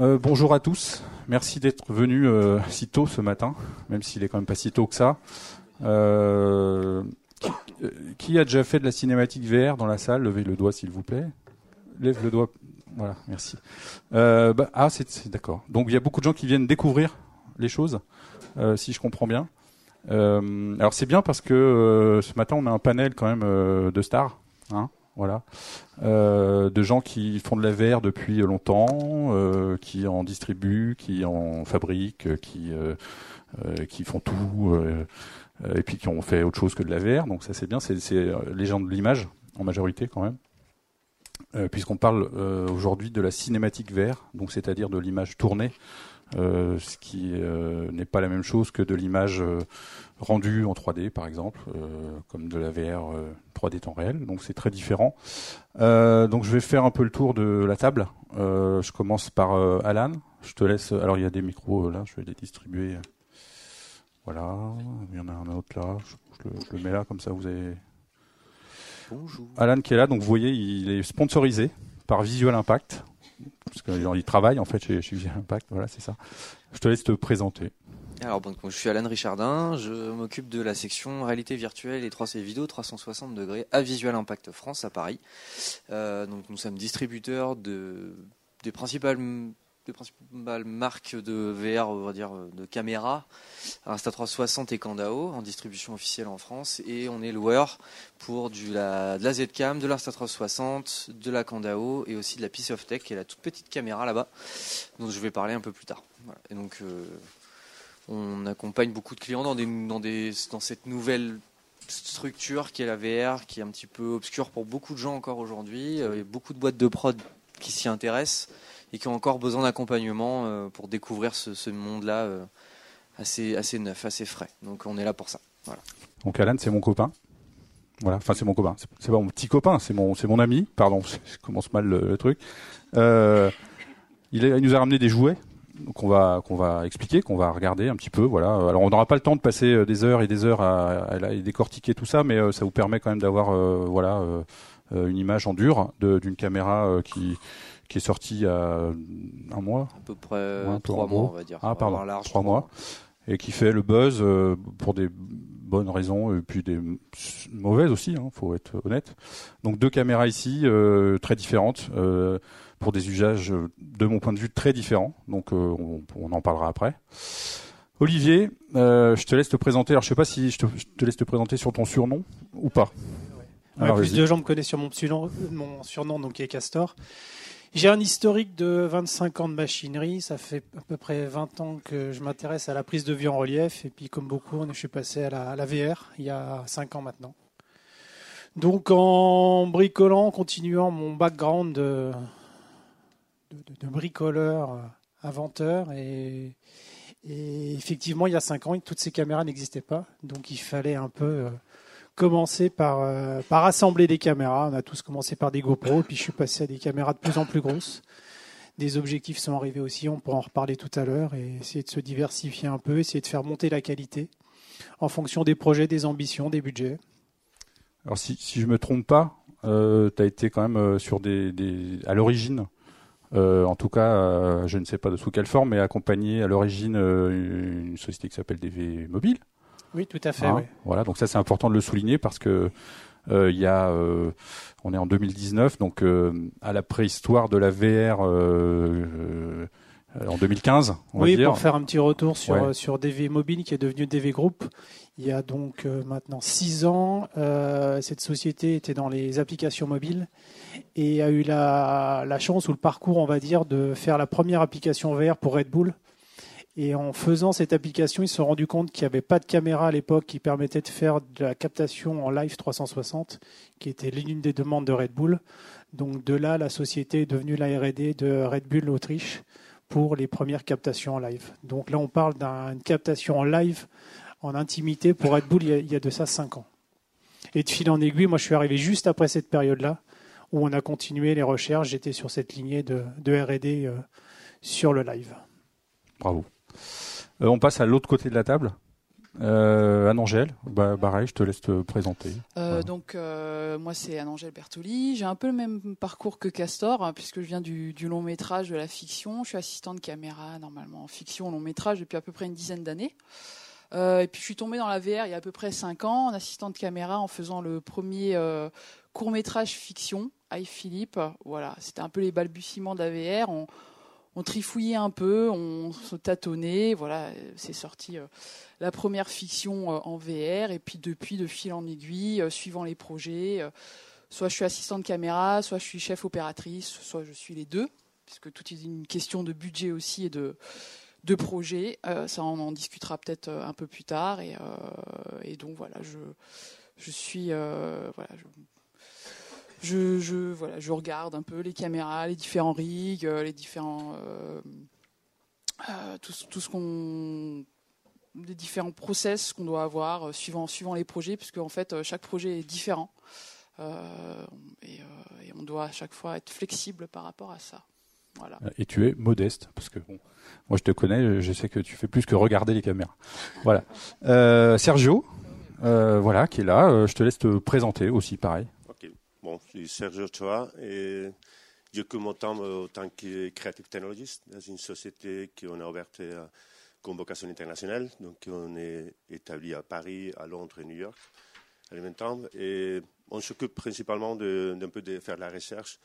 Euh, bonjour à tous. Merci d'être venus euh, si tôt ce matin, même s'il est quand même pas si tôt que ça. Euh, qui, a déjà fait de la cinématique VR dans la salle? Levez le doigt s'il vous plaît. Lève le doigt. Voilà, merci. Bah, ah, c'est d'accord. Donc il y a beaucoup de gens qui viennent découvrir les choses, si je comprends bien. Alors c'est bien parce que ce matin on a un panel quand même de stars, hein, voilà, Euh, de gens qui font de la VR depuis longtemps, euh, qui en distribuent, qui en fabriquent, qui euh, qui font tout, et puis qui ont fait autre chose que de la VR. Donc ça c'est bien, c'est les gens de l'image en majorité quand même. Puisqu'on parle aujourd'hui de la cinématique VR, donc c'est-à-dire de l'image tournée, euh, ce qui euh, n'est pas la même chose que de l'image euh, rendue en 3D par exemple, euh, comme de la VR euh, 3D temps réel. Donc c'est très différent. Euh, donc je vais faire un peu le tour de la table. Euh, je commence par Alan. Je te laisse. Alors il y a des micros là, je vais les distribuer. Voilà, il y en a un autre là. Je, je le, je le mets là comme ça vous avez. Bonjour. Alan qui est là, donc vous voyez, il est sponsorisé par Visual Impact. Parce qu'il travaille en fait chez, chez Visual Impact, voilà, c'est ça. Je te laisse te présenter. Alors bon, je suis Alan Richardin, je m'occupe de la section réalité virtuelle et 3 et vidéo 360 degrés à Visual Impact France à Paris. Euh, donc nous sommes distributeurs de des principales des principales marques de VR, on va dire de caméras, Insta360 et Candao en distribution officielle en France et on est loueur pour du la, de la Zcam, de l'Insta360, de la Candao et aussi de la Piece of Tech qui est la toute petite caméra là-bas dont je vais parler un peu plus tard. Et donc euh, on accompagne beaucoup de clients dans, dans cette nouvelle structure qui est la VR, qui est un petit peu obscure pour beaucoup de gens encore aujourd'hui. Euh, Il y a beaucoup de boîtes de prod qui s'y intéressent et qui ont encore besoin d'accompagnement euh, pour découvrir ce, monde-là euh, assez, assez neuf, assez frais. Donc on est là pour ça. Donc Alan, c'est mon copain. Voilà, enfin c'est mon copain. C'est- pas mon petit copain, c'est mon, mon ami. Pardon, je commence mal le, truc. Euh, il, nous a ramené des jouets qu'on va qu'on va expliquer, qu'on va regarder un petit peu. Voilà. Alors on n'aura pas le temps de passer des heures et des heures à, décortiquer tout ça, mais ça vous permet quand même d'avoir voilà une image en dur d'une caméra qui qui est sortie il y a un mois. À peu près Ouais, trois mois, on va dire. Ah, pardon, large, trois mois. et qui fait le buzz euh, pour des bonnes raisons et puis des mauvaises aussi, hein, faut être honnête. Donc deux caméras ici euh, très différentes euh, pour des usages de mon point de vue très différents. Donc euh, on, on en parlera après. Olivier, euh, je te laisse te présenter. Alors je sais pas si je te, je te laisse te présenter sur ton surnom ou pas. Ouais, Alors, plus de gens me connaissent sur mon surnom, mon surnom donc qui est Castor. J'ai un historique de 25 ans de machinerie. Ça fait à peu près 20 ans que je m'intéresse à la prise de vue en relief. Et puis, comme beaucoup, je suis passé à la, VR il y a 5 ans maintenant. Donc, en bricolant, continuant mon background de, bricoleur, euh, inventeur, et, et effectivement, il y a 5 ans, toutes ces caméras n'existaient pas. Donc, il fallait un peu. Commencé par, euh, par assembler des caméras. On a tous commencé par des GoPro, puis je suis passé à des caméras de plus en plus grosses. Des objectifs sont arrivés aussi, on pourra en reparler tout à l'heure, et essayer de se diversifier un peu, essayer de faire monter la qualité en fonction des projets, des ambitions, des budgets. Alors si, si je me trompe pas, euh, tu as été quand même euh, sur des, à l'origine, en tout cas, je ne sais pas de sous quelle forme, mais accompagné à l'origine une société qui s'appelle DV Mobile. Oui, tout à fait. hein. oui. Voilà, donc ça c'est important de le souligner parce que euh, il y a, euh, on est en 2019, donc euh, à la préhistoire de la VR euh, euh, en 2015, on Oui, va dire. pour faire un petit retour sur, Ouais. sur DV Mobile qui est devenu DV Group. Il y a donc euh, maintenant six ans, euh, cette société était dans les applications mobiles et a eu la, la chance ou le parcours, on va dire, de faire la première application VR pour Red Bull. Et en faisant cette application, ils se sont rendus compte qu'il n'y avait pas de caméra à l'époque qui permettait de faire de la captation en live 360, qui était l'une des demandes de Red Bull. Donc de là, la société est devenue la R&D de Red Bull Autriche pour les premières captations en live. Donc là, on parle d'une captation en live, en intimité, pour Red Bull, il y a, de ça 5 ans. Et de fil en aiguille, moi, je suis arrivé juste après cette période-là, où on a continué les recherches. J'étais sur cette lignée de, de R&D euh, sur le live. Bravo. Euh, on passe à l'autre côté de la table. Euh, Anne-Angèle, bah, pareil, je te laisse te présenter. Euh, Donc, euh, moi, c'est Anne-Angèle Bertoli. J'ai un peu le même parcours que Castor, hein, puisque je viens du, du, long métrage, de la fiction. Je suis assistante caméra, normalement, en fiction, long métrage, depuis à peu près une dizaine d'années. Et puis, je suis tombée dans la VR il y a à peu près cinq ans, en assistante caméra, en faisant le premier court métrage fiction, I Philippe. Voilà, c'était un peu les balbutiements de la VR. On, on trifouillait un peu, on se tâtonnait. Voilà, c'est sorti euh, la première fiction euh, en VR. Et puis depuis, de fil en aiguille, euh, suivant les projets, soit je suis assistante caméra, soit je suis chef opératrice, soit je suis les deux, puisque tout est une question de budget aussi et de, de projet. ça, on en discutera peut-être un peu plus tard. Et, donc voilà, je, suis je, voilà, je regarde un peu les caméras, les différents rigs, les différents. Euh, euh, tout, ce qu'on. les différents process qu'on doit avoir euh, suivant, suivant les projets, puisque en fait, chaque projet est différent. Et, et, on doit à chaque fois être flexible par rapport à ça. Voilà. Et tu es modeste, parce que bon, moi je te connais, je sais que tu fais plus que regarder les caméras. Voilà. Sergio, voilà, qui est là. je te laisse te présenter aussi, pareil. Bon, je suis Sergio Ochoa et mon temps en tant que Creative Technologist dans une société qu'on a ouverte à convocation internationale. Donc, on est établi à Paris, à Londres et New York à même temps. Et on s'occupe principalement d'un peu de faire de la recherche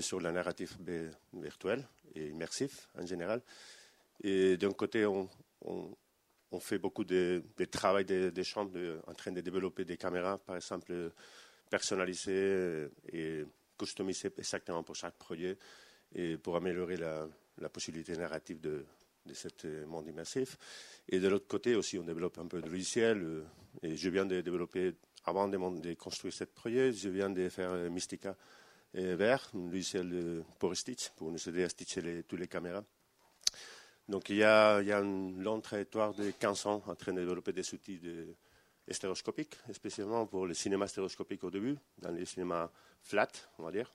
sur la narrative virtuelle et immersif en général. Et d'un côté, on, fait beaucoup de, travail des de champs en train de développer des caméras, par exemple personnalisé et customisé exactement pour chaque projet et pour améliorer la, la possibilité narrative de, de ce monde immersif. Et de l'autre côté aussi, on développe un peu de logiciel. Euh, et je viens de développer, avant de, construire ce projet, je viens de faire euh, Mystica VR, un logiciel pour Stitch, pour nous aider à stitcher les, toutes les caméras. Donc il y, a, il y a une longue trajectoire de 15 ans en train de développer des outils de, stéréoscopique, spécialement pour le cinéma stéréoscopique au début, dans les cinémas flat, on va dire.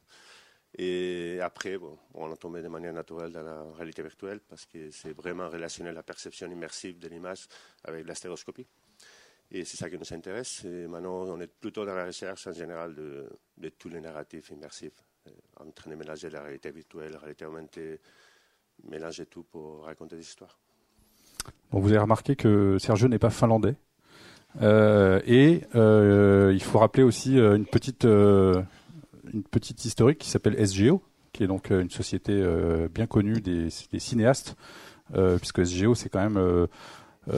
Et après, bon, on a tombé de manière naturelle dans la réalité virtuelle parce que c'est vraiment relationner la perception immersive de l'image avec la stéréoscopie. Et c'est ça qui nous intéresse. Et maintenant, on est plutôt dans la recherche en général de, de tous les narratifs immersifs, euh, en train de mélanger la réalité virtuelle, la réalité augmentée, mélanger tout pour raconter des histoires. Bon, vous avez remarqué que Sergio n'est pas finlandais. Euh, et euh, il faut rappeler aussi euh, une petite une petite historique qui s'appelle SGO, qui est donc une société bien connue des, des cinéastes, puisque SGO c'est quand même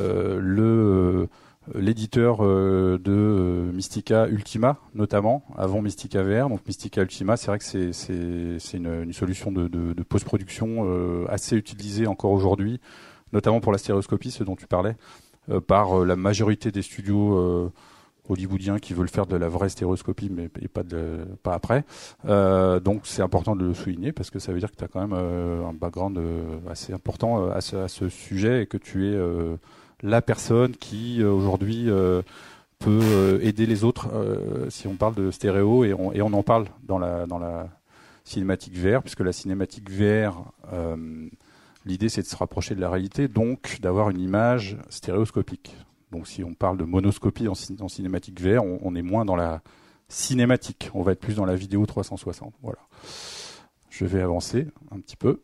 le l'éditeur de Mystica Ultima, notamment, avant Mystica VR. Donc Mystica Ultima, c'est vrai que c'est, c'est, c'est une, une, solution de, de, de post-production assez utilisée encore aujourd'hui, notamment pour la stéréoscopie, ce dont tu parlais. Euh, par euh, la majorité des studios euh, hollywoodiens qui veulent faire de la vraie stéréoscopie mais pas après. Donc c'est important de le souligner parce que ça veut dire que tu as quand même un background assez important à ce, sujet et que tu es la personne qui aujourd'hui peut aider les autres si on parle de stéréo et on, et on en parle dans la dans la cinématique VR puisque la cinématique VR L'idée, c'est de se rapprocher de la réalité, donc d'avoir une image stéréoscopique. Donc si on parle de monoscopie en, cinématique VR, on, est moins dans la cinématique, on va être plus dans la vidéo 360. Voilà. Je vais avancer un petit peu.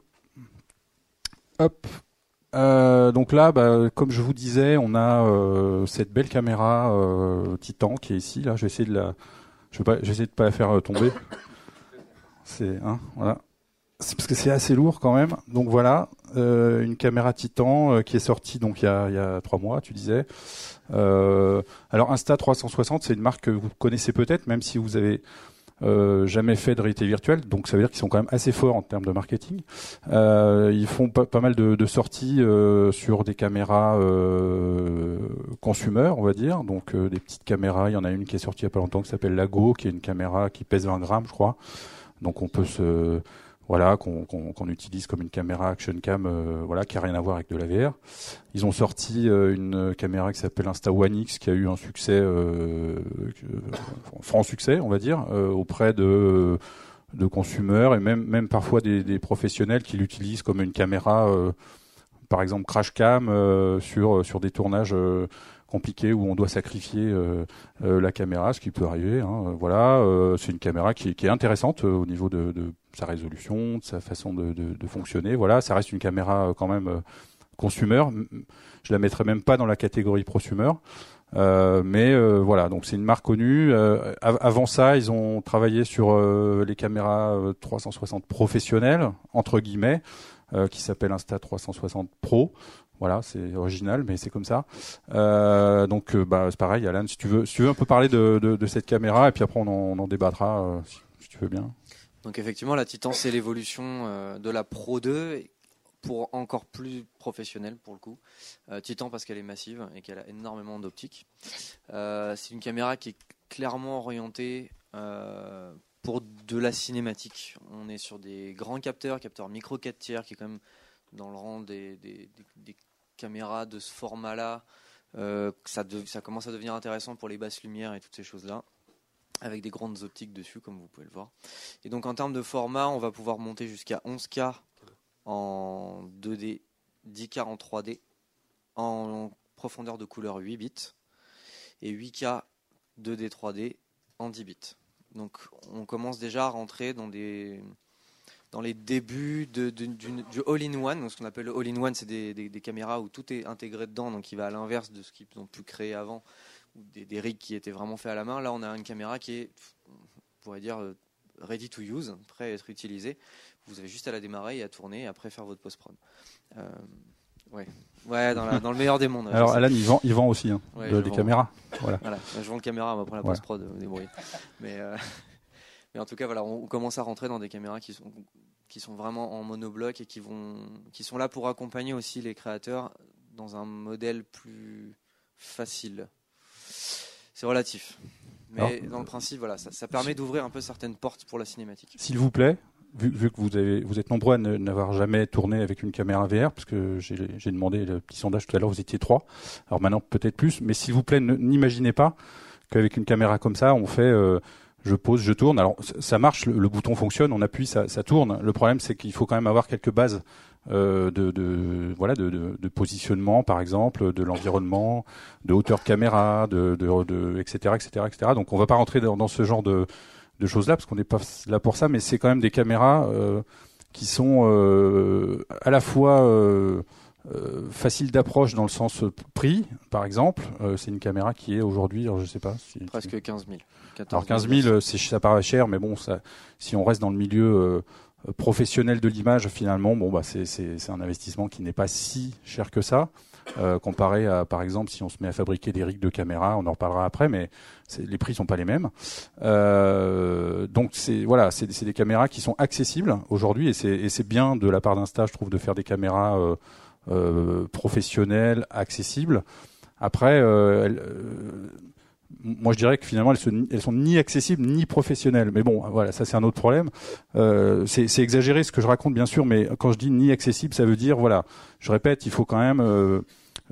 Hop. Euh, donc là, bah, comme je vous disais, on a euh, cette belle caméra euh, Titan qui est ici. Là, je vais essayer de la, je vais pas, de pas la faire tomber. C'est, hein, voilà. C'est parce que c'est assez lourd quand même. Donc voilà, euh, une caméra Titan euh, qui est sortie donc il y a, y a trois mois, tu disais. Euh, alors Insta 360, c'est une marque que vous connaissez peut-être, même si vous avez euh, jamais fait de réalité virtuelle, donc ça veut dire qu'ils sont quand même assez forts en termes de marketing. Euh, ils font pas, mal de, sorties euh, sur des caméras consumer, on va dire, donc des petites caméras. Il y en a une qui est sortie il y a pas longtemps qui s'appelle Lago, qui est une caméra qui pèse 20 grammes, je crois. Donc on peut se voilà, qu'on utilise comme une caméra action cam, euh, voilà, qui a rien à voir avec de la VR. Ils ont sorti euh, une caméra qui s'appelle Insta One X, qui a eu un succès, euh, franc succès, on va dire, euh, auprès de de consommateurs et même même parfois des, des professionnels qui l'utilisent comme une caméra, par exemple crash cam sur sur des tournages compliquées où on doit sacrifier la caméra, ce qui peut arriver. Hein, voilà, c'est une caméra qui, est intéressante au niveau de, sa résolution, de sa façon de, fonctionner. Voilà, ça reste une caméra quand même consumer. Je la mettrais même pas dans la catégorie prosumer. Euh, mais euh, voilà, donc c'est une marque connue. Euh, avant ça, ils ont travaillé sur les caméras 360 professionnelles entre guillemets, qui s'appelle Insta 360 Pro. Voilà, c'est original, mais c'est comme ça. donc, bah, c'est pareil, Alan, si tu veux, si tu veux un peu parler de, cette caméra, et puis après on en, débattra, si, si, tu veux bien. Donc effectivement, la Titan, c'est l'évolution de la Pro 2 pour encore plus professionnel pour le coup. Euh, Titan parce qu'elle est massive et qu'elle a énormément d'optique. Euh, c'est une caméra qui est clairement orientée euh, pour de la cinématique. On est sur des grands capteurs, capteurs micro 4 tiers qui est quand même dans le rang des, caméras de ce format-là. ça, ça commence à devenir intéressant pour les basses lumières et toutes ces choses-là avec des grandes optiques dessus comme vous pouvez le voir. Et donc en termes de format, on va pouvoir monter jusqu'à 11K en 2D, 10K en 3D, en profondeur de couleur 8 bits, et 8K 2D 3D en 10 bits. Donc on commence déjà à rentrer dans des dans les débuts de, du all-in-one. Ce qu'on appelle le all-in-one, c'est des, caméras où tout est intégré dedans, donc qui va à l'inverse de ce qu'ils ont pu créer avant, ou des, des rigs qui étaient vraiment faits à la main. Là, on a une caméra qui est, on pourrait dire, euh, ready to use, prêt à être utilisée. Vous avez juste à la démarrer et à tourner et après faire votre post-prod. Euh, ouais, ouais dans, le meilleur des mondes. Alors Alan, il vend, il vend aussi hein, des caméras. Voilà. je vends le caméra, après la post-prod, Mais, euh, mais en tout cas, voilà, on, commence à rentrer dans des caméras qui sont, qui sont vraiment en monobloc et qui, vont, qui sont là pour accompagner aussi les créateurs dans un modèle plus facile. C'est relatif. Mais dans le principe, voilà, ça, ça permet d'ouvrir un peu certaines portes pour la cinématique. S'il vous plaît, vu, que vous, avez, vous êtes nombreux à n'avoir jamais tourné avec une caméra VR, parce que j'ai demandé le petit sondage tout à l'heure, vous étiez trois. Alors maintenant peut-être plus, mais s'il vous plaît, n'imaginez pas qu'avec une caméra comme ça, on fait euh, je pose, je tourne. Alors ça marche, le, bouton fonctionne, on appuie, ça, tourne. Le problème, c'est qu'il faut quand même avoir quelques bases euh, de, voilà de, positionnement, par exemple, de l'environnement, de hauteur caméra, de, etc., etc., etc. Donc on va pas rentrer dans, ce genre de de choses là parce qu'on n'est pas là pour ça, mais c'est quand même des caméras euh, qui sont euh, à la fois euh, faciles d'approche dans le sens prix, par exemple. c'est une caméra qui est aujourd'hui, je sais pas, si, presque 15 000. Alors 15 000, ça paraît cher, mais bon, ça, si on reste dans le milieu professionnel de l'image, finalement, bon bah c'est un investissement qui n'est pas si cher que ça. Euh, comparé à, par exemple, si on se met à fabriquer des rigs de caméra, on en reparlera après, mais les prix sont pas les mêmes. Euh, donc c'est voilà, c'est des caméras qui sont accessibles aujourd'hui, et c'est bien de la part d'Insta, je trouve, de faire des caméras euh, euh professionnelles, accessibles. Après, euh, moi je dirais que finalement elles, elles, sont ni accessibles ni professionnelles. Mais bon, voilà, ça c'est un autre problème. Euh, c'est exagéré ce que je raconte bien sûr, mais quand je dis ni accessible, ça veut dire voilà, je répète, il faut quand même euh,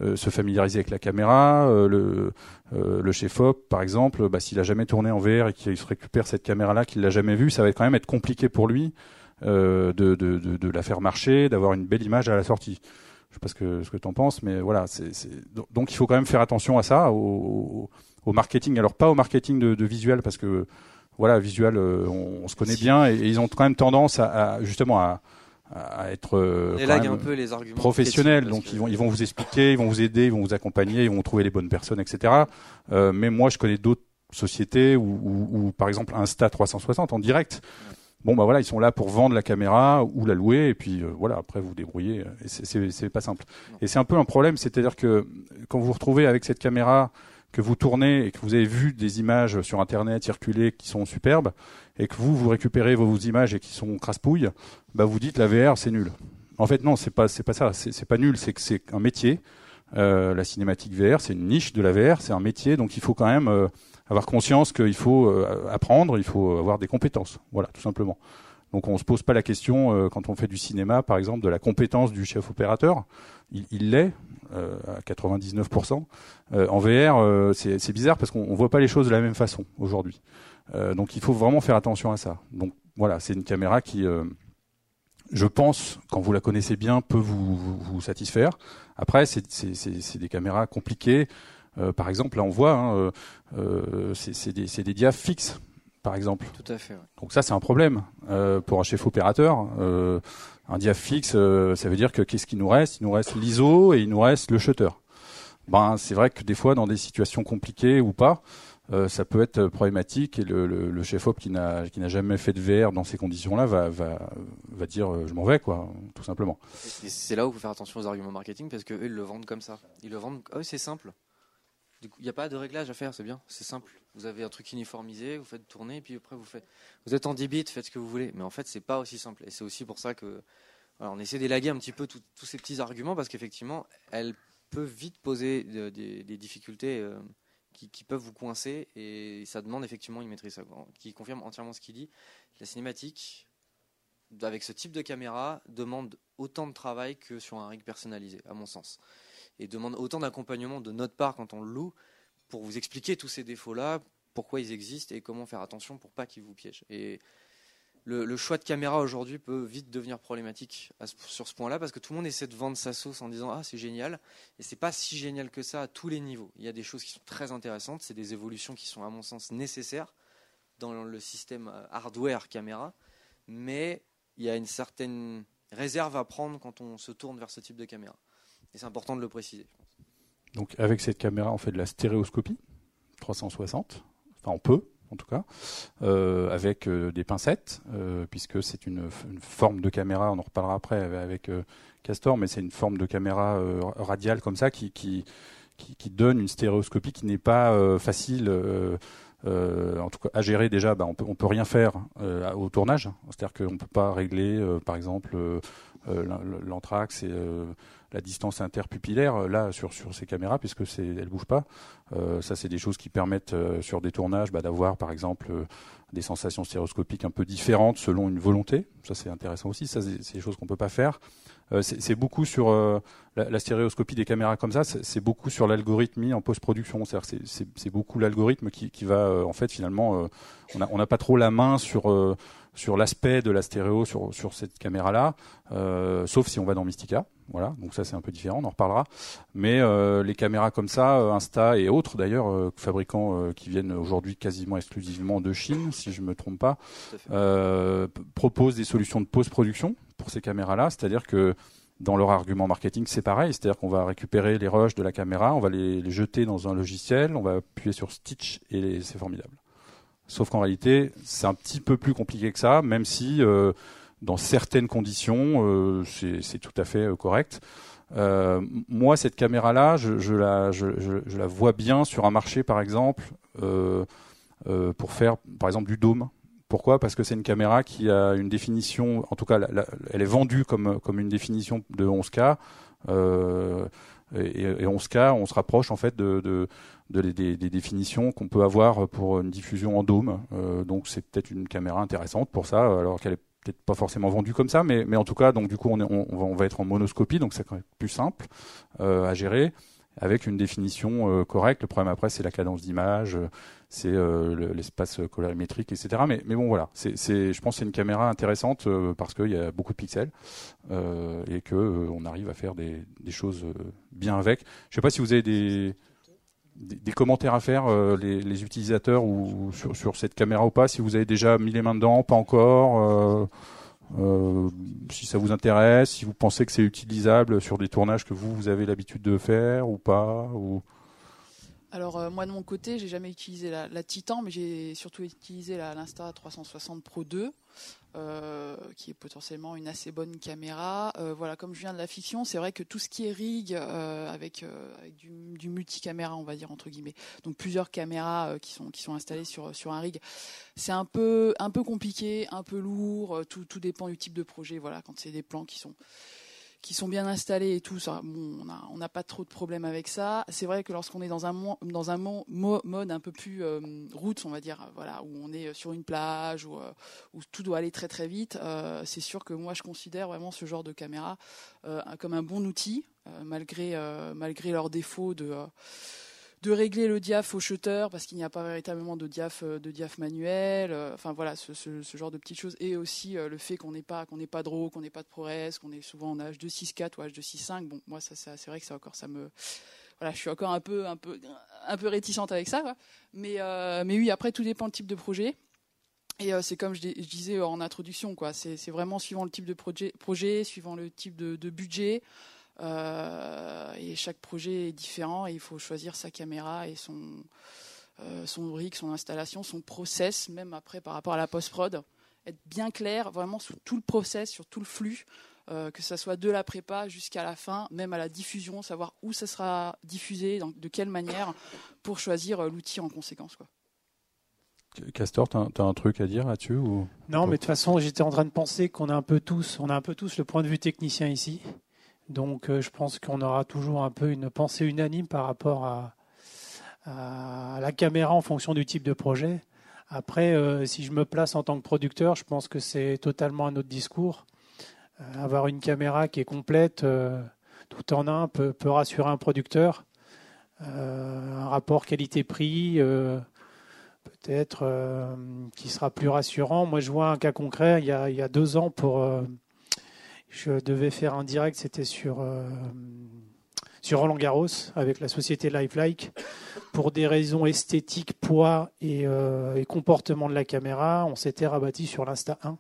euh, se familiariser avec la caméra. Euh, le, euh, le chef op, par exemple, bah, s'il a jamais tourné en VR et qu'il se récupère cette caméra-là, qu'il l'a jamais vue, ça va quand même être compliqué pour lui de, de, de, de, la faire marcher, d'avoir une belle image à la sortie. Je sais pas ce que ce que tu en penses, mais voilà, c'est donc il faut quand même faire attention à ça, au, au marketing. Alors pas au marketing de, de visuel parce que voilà, visuel, on, se connaît bien et, ils ont quand même tendance à, à justement à, à être euh, un peu les arguments professionnels. Donc ils vont ils vont vous expliquer, ils vont vous aider, ils vont vous accompagner, ils vont trouver les bonnes personnes, etc. Euh, mais moi je connais d'autres sociétés où, par exemple Insta 360 en direct. Bon bah voilà, ils sont là pour vendre la caméra ou la louer et puis euh, voilà après vous débrouillez. Et c'est pas simple. Et c'est un peu un problème, c'est-à-dire que quand vous vous retrouvez avec cette caméra que vous tournez et que vous avez vu des images sur internet circuler qui sont superbes et que vous vous récupérez vos, images et qui sont crasse-pouilles, bah vous dites la VR c'est nul. En fait non, c'est pas c'est pas ça, c'est pas nul, c'est que c'est un métier. Euh, la cinématique VR, c'est une niche de la VR, c'est un métier, donc il faut quand même euh, avoir conscience qu'il faut euh, apprendre, il faut avoir des compétences, voilà, tout simplement. Donc on se pose pas la question euh, quand on fait du cinéma, par exemple, de la compétence du chef opérateur. Il l'est euh, à 99%. Euh, en VR, c'est bizarre parce qu'on voit pas les choses de la même façon aujourd'hui. donc il faut vraiment faire attention à ça. Donc voilà, c'est une caméra qui, je pense, quand vous la connaissez bien, peut vous, vous, satisfaire. Après, c'est des caméras compliquées. Par exemple, là on voit, hein, c'est des, des fixes par exemple. Tout à fait. Donc ça, c'est un problème euh, pour un chef opérateur. Euh, un diaph fixe, euh, ça veut dire que qu'est-ce qu'il nous reste? Il nous reste l'ISO et il nous reste le shutter. Ben, c'est vrai que des fois, dans des situations compliquées ou pas, ça peut être problématique et le, chef op qui n'a qui n'a jamais fait de VR dans ces conditions-là va va va dire je m'en vais quoi, tout simplement. C'est là où il faut faire attention aux arguments marketing parce qu'eux ils le vendent comme ça. Ils le vendent, oh, c'est simple. Il n'y a pas de réglage à faire, c'est bien, c'est simple. Vous avez un truc uniformisé, vous faites tourner, puis après vous faites. Vous êtes en 10 bits, faites ce que vous voulez. Mais en fait, c'est pas aussi simple. Et c'est aussi pour ça que. on essaie d'élaguer un petit peu tous ces petits arguments parce qu'effectivement, elle peut vite poser des, difficultés euh, qui, peuvent vous coincer et ça demande effectivement une maîtrise. Qui confirme entièrement ce qu'il dit. La cinématique, avec ce type de caméra, demande autant de travail que sur un rig personnalisé, à mon sens. Et demande autant d'accompagnement de notre part quand on le loue pour vous expliquer tous ces défauts-là, pourquoi ils existent et comment faire attention pour pas qu'ils vous piègent. Et le, choix de caméra aujourd'hui peut vite devenir problématique sur ce point-là parce que tout le monde essaie de vendre sa sauce en disant ah c'est génial et c'est pas si génial que ça à tous les niveaux. Il y a des choses qui sont très intéressantes, c'est des évolutions qui sont à mon sens nécessaires dans le système hardware caméra, mais il y a une certaine réserve à prendre quand on se tourne vers ce type de caméra. C'est important de le préciser. Donc avec cette caméra, on fait de la stéréoscopie 360. Enfin, on peut, en tout cas, euh, avec euh, des pincettes, euh, puisque c'est une, forme de caméra. On en reparlera après avec, Castor, mais c'est une forme de caméra radiale comme ça qui, donne une stéréoscopie qui n'est pas facile. en tout cas, à gérer déjà, bah, on peut peut rien faire au tournage, c'est-à-dire qu'on peut pas régler, par exemple, l'anthrax et la distance interpupillaire euh, là sur ces caméras puisque c'est elle bouge pas. Euh, ça c'est des choses qui permettent euh, sur des tournages bah, d'avoir par exemple des sensations stéréoscopiques un peu différentes selon une volonté. Ça c'est intéressant aussi. Ça c'est des choses qu'on peut pas faire. C'est beaucoup sur la, stéréoscopie des caméras comme ça. C'est beaucoup sur l'algorithme en post-production. C'est beaucoup l'algorithme qui, qui, va en fait finalement on n'a pas trop la main sur sur l'aspect de la stéréo sur, sur cette caméra-là, euh, sauf si on va dans Mystica. Voilà, donc ça c'est un peu différent, on en reparlera. Mais euh, les caméras comme ça, euh, Insta et autres d'ailleurs, euh, fabricants euh, qui viennent aujourd'hui quasiment exclusivement de Chine, si je me trompe pas, proposent des solutions de post-production pour ces caméras-là, c'est-à-dire que dans leur argument marketing, c'est pareil, c'est-à-dire qu'on va récupérer les rushs de la caméra, on va les, jeter dans un logiciel, on va appuyer sur Stitch et c'est formidable. Sauf qu'en réalité, c'est un petit peu plus compliqué que ça, même si euh, dans certaines conditions, euh, c'est tout à fait euh, correct. moi, cette caméra-là, je, la, je, la, vois bien sur un marché, par exemple, pour faire, par exemple, du dôme. Pourquoi? Parce que c'est une caméra qui a une définition, en tout cas, elle est vendue comme, comme une définition de 11K. et, et 11K, on se rapproche en fait de, de des, définitions qu'on peut avoir pour une diffusion en dôme. Euh, donc c'est peut-être une caméra intéressante pour ça, alors qu'elle est peut-être pas forcément vendue comme ça, mais, mais en tout cas, donc du coup on, va, être en monoscopie, donc c'est plus simple euh, à gérer avec une définition euh, correcte. Le problème après, c'est la cadence d'image, c'est l'espace colorimétrique, etc. Mais, mais bon, voilà, c'est, je pense que c'est une caméra intéressante parce qu'il y a beaucoup de pixels et que on arrive à faire des, des choses bien avec. Je sais pas si vous avez des des, commentaires à faire, euh, les, utilisateurs, ou sur, cette caméra ou pas, si vous avez déjà mis les mains dedans, pas encore, euh, euh, si ça vous intéresse, si vous pensez que c'est utilisable sur des tournages que vous, avez l'habitude de faire ou pas. Alors moi de mon côté, j'ai jamais utilisé la, la Titan, mais j'ai surtout utilisé l'Insta 360 Pro 2. Euh, qui est potentiellement une assez bonne caméra. Euh, voilà, comme je viens de la fiction, c'est vrai que tout ce qui est rig euh, avec, du, du multicaméra, on va dire entre guillemets, donc plusieurs caméras qui sont qui sont installées sur sur un rig, c'est un peu un peu compliqué, un peu lourd. Tout tout dépend du type de projet. Voilà, quand c'est des plans qui sont qui sont bien installés et tout ça, bon, on n'a pas trop de problèmes avec ça. C'est vrai que lorsqu'on est dans un, dans un mode un peu plus euh, route, on va dire, voilà, où on est sur une plage, où, euh, où tout doit aller très très vite, euh, c'est sûr que moi je considère vraiment ce genre de caméra comme un bon outil, malgré, malgré leurs défauts de de régler le diaph au shutter parce qu'il n'y a pas véritablement de diaph euh, de diaph manuel euh, enfin voilà ce, genre de petites choses et aussi euh, le fait qu'on n'ait pas qu'on n'ait pas de qu'on n'ait pas de ProRes qu'on est souvent en H264 ou H265 bon moi ça c'est vrai que ça encore ça me voilà je suis encore un peu un peu un peu réticente avec ça. Mais, mais oui, après, tout dépend du type de projet. Et c'est comme je, disais en introduction, quoi. C'est vraiment suivant le type de projet, projet suivant le type de budget. Et chaque projet est différent et il faut choisir sa caméra et son, son rig, son installation, son process, même après par rapport à la post-prod être bien clair, vraiment sur tout le process, sur tout le flux, euh, que ça soit de la prépa jusqu'à la fin, même à la diffusion, savoir où ça sera diffusé, de quelle manière, pour choisir euh, l'outil en conséquence. Quoi. Castor, tu as, un truc à dire là-dessus ou... Non, mais de toute façon, j'étais en train de penser qu'on a un peu tous, on a un peu tous le point de vue technicien ici. Donc, euh, je pense qu'on aura toujours un peu une pensée unanime par rapport à, la caméra en fonction du type de projet. Après, euh, si je me place en tant que producteur, je pense que c'est totalement un autre discours. Euh, avoir une caméra qui est complète, tout en un, peut, rassurer un producteur. un rapport qualité-prix, peut-être, qui sera plus rassurant. Moi, je vois un cas concret, il y a deux ans, pour, je devais faire un direct, c'était sur sur Roland Garros avec la société Lifelike pour des raisons esthétiques, poids euh, et, comportement de la caméra. On s'était rabattu sur l'Insta 1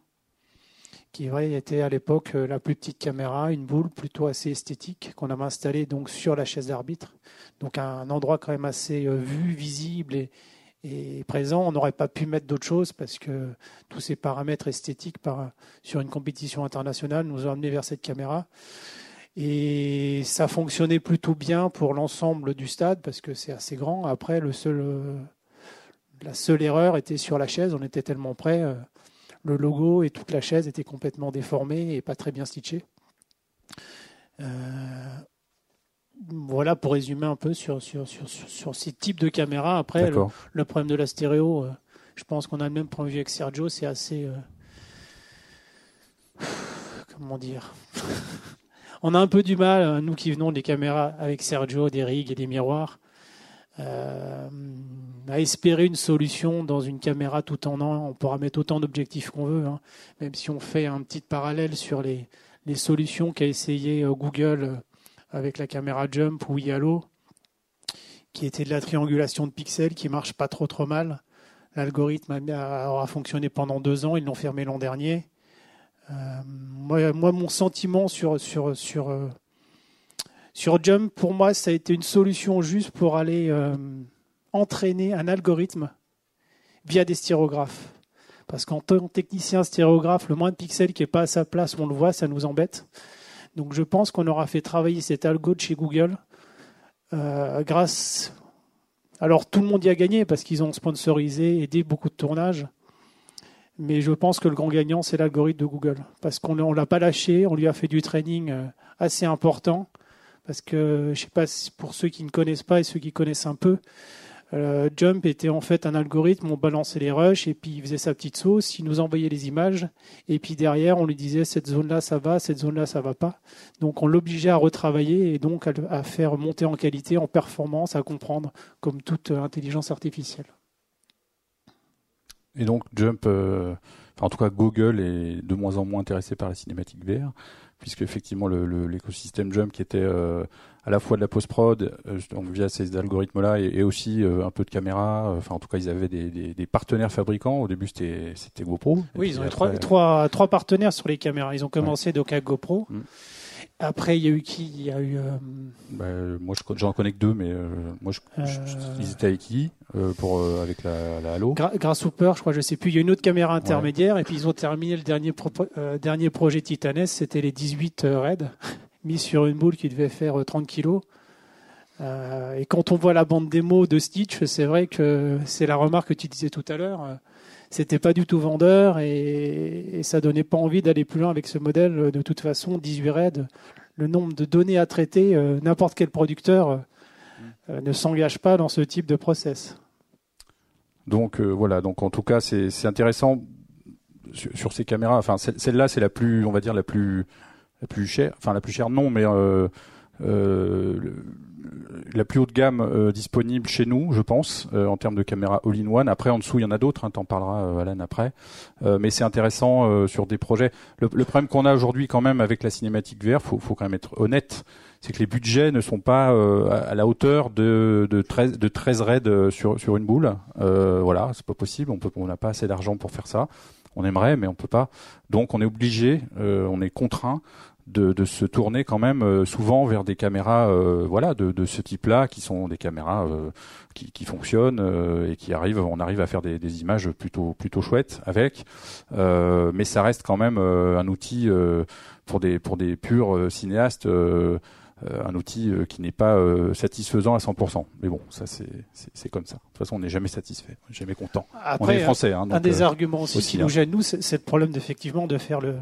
qui était à l'époque euh, la plus petite caméra, une boule plutôt assez esthétique qu'on avait installée donc sur la chaise d'arbitre. Donc un endroit quand même assez euh, vu, visible et présent. On n'aurait pas pu mettre d'autres choses parce que tous ces paramètres esthétiques sur une compétition internationale nous ont amené vers cette caméra. Et ça fonctionnait plutôt bien pour l'ensemble du stade parce que c'est assez grand. Après, la seule erreur était sur la chaise. On était tellement près. Euh, le logo et toute la chaise étaient complètement déformés et pas très bien stitchés. Euh, voilà pour résumer un peu sur, sur, sur, sur, ces types de caméras. Après, le, problème de la stéréo, euh, je pense qu'on a le même point de vue avec Sergio. C'est assez. comment dire on a un peu du mal, euh, nous qui venons des caméras avec Sergio, des rigs et des miroirs, euh, à espérer une solution dans une caméra tout en un. On pourra mettre autant d'objectifs qu'on veut, hein. même si on fait un petit parallèle sur les, solutions qu'a essayé euh, Google avec la caméra Jump ou Yalo, qui était de la triangulation de pixels qui marche pas trop trop mal. L'algorithme aura fonctionné pendant deux ans, ils l'ont fermé l'an dernier. Euh, moi, mon sentiment sur, sur, sur, euh, sur Jump, pour moi, ça a été une solution juste pour aller euh, entraîner un algorithme via des styrographes. Parce qu'en tant que technicien styrographe, le moins de pixels qui n'est pas à sa place, on le voit, ça nous embête. Donc je pense qu'on aura fait travailler cet algo chez Google grâce. Alors tout le monde y a gagné parce qu'ils ont sponsorisé, aidé beaucoup de tournages. Mais je pense que le grand gagnant, c'est l'algorithme de Google. Parce qu'on ne l'a pas lâché, on lui a fait du training euh, assez important. Parce que, je ne sais pas, pour ceux qui ne connaissent pas et ceux qui connaissent un peu, euh, Jump était en fait un algorithme, on balançait les rushs et puis il faisait sa petite sauce, il nous envoyait les images et puis derrière on lui disait cette zone-là ça va, cette zone-là ça va pas. Donc on l'obligeait à retravailler et donc à faire monter en qualité, en performance, à comprendre comme toute intelligence artificielle. Et donc Jump, euh, en tout cas Google est de moins en moins intéressé par la cinématique VR, puisque effectivement l'écosystème Jump qui était euh, à la fois de la post-prod, euh, donc via ces algorithmes-là, et, aussi un peu de caméra. Enfin, en tout cas, ils avaient des, des, des partenaires fabricants. Au début, c'était c'était GoPro. Oui, ils ont eu trois, trois, trois, partenaires sur les caméras. Ils ont commencé donc avec GoPro. Mm. Après, il y a eu qui? Il y a eu. Euh... Bah, moi, j'en connais que deux, mais euh, moi, je, je, euh. ils étaient avec qui euh, pour avec la, la Halo? Gra Grasshopper, je crois, je sais plus. Il y a une autre caméra intermédiaire, et puis ils ont terminé le dernier dernier projet Titanes, c'était les 18 Red mis sur une boule qui devait faire 30 kilos. et quand on voit la bande démo de Stitch, c'est vrai que c'est la remarque que tu disais tout à l'heure c'était pas du tout vendeur et, ça donnait pas envie d'aller plus loin avec ce modèle. De toute façon, 18 raids, le nombre de données à traiter, euh, n'importe quel producteur euh, euh, ne s'engage pas dans ce type de process. Donc voilà, donc en tout cas c'est intéressant sur, ces caméras. Enfin celle-là c'est la plus, on va dire la plus la plus chère. Enfin la plus chère non, mais euh, la plus haute gamme euh, disponible chez nous, je pense, euh, en termes de caméra all-in-one. Après, en dessous, il y en a d'autres. Hein, T'en parleras, Alan, après. mais c'est intéressant sur des projets. Le, le problème qu'on a aujourd'hui, quand même, avec la cinématique VR, faut, faut quand même être honnête, c'est que les budgets ne sont pas à la hauteur de, de 13 de 13 raids sur une boule. voilà, c'est pas possible. On n'a pas assez d'argent pour faire ça. On aimerait, mais on peut pas. Donc, on est obligé, on est contraint de, de, se tourner quand même euh, souvent vers des caméras euh, voilà de, de ce type-là qui sont des caméras euh, qui, qui, fonctionnent et qui arrivent on arrive à faire des, des images plutôt plutôt chouettes avec mais ça reste quand même un outil pour des pour des purs cinéastes un outil qui n'est pas satisfaisant à 100%. Mais bon, ça c'est c'est comme ça. De toute façon, on n'est jamais satisfait, jamais content. on est français. Hein, donc, un des arguments aussi, qui nous gêne nous, c'est le problème d'effectivement de faire le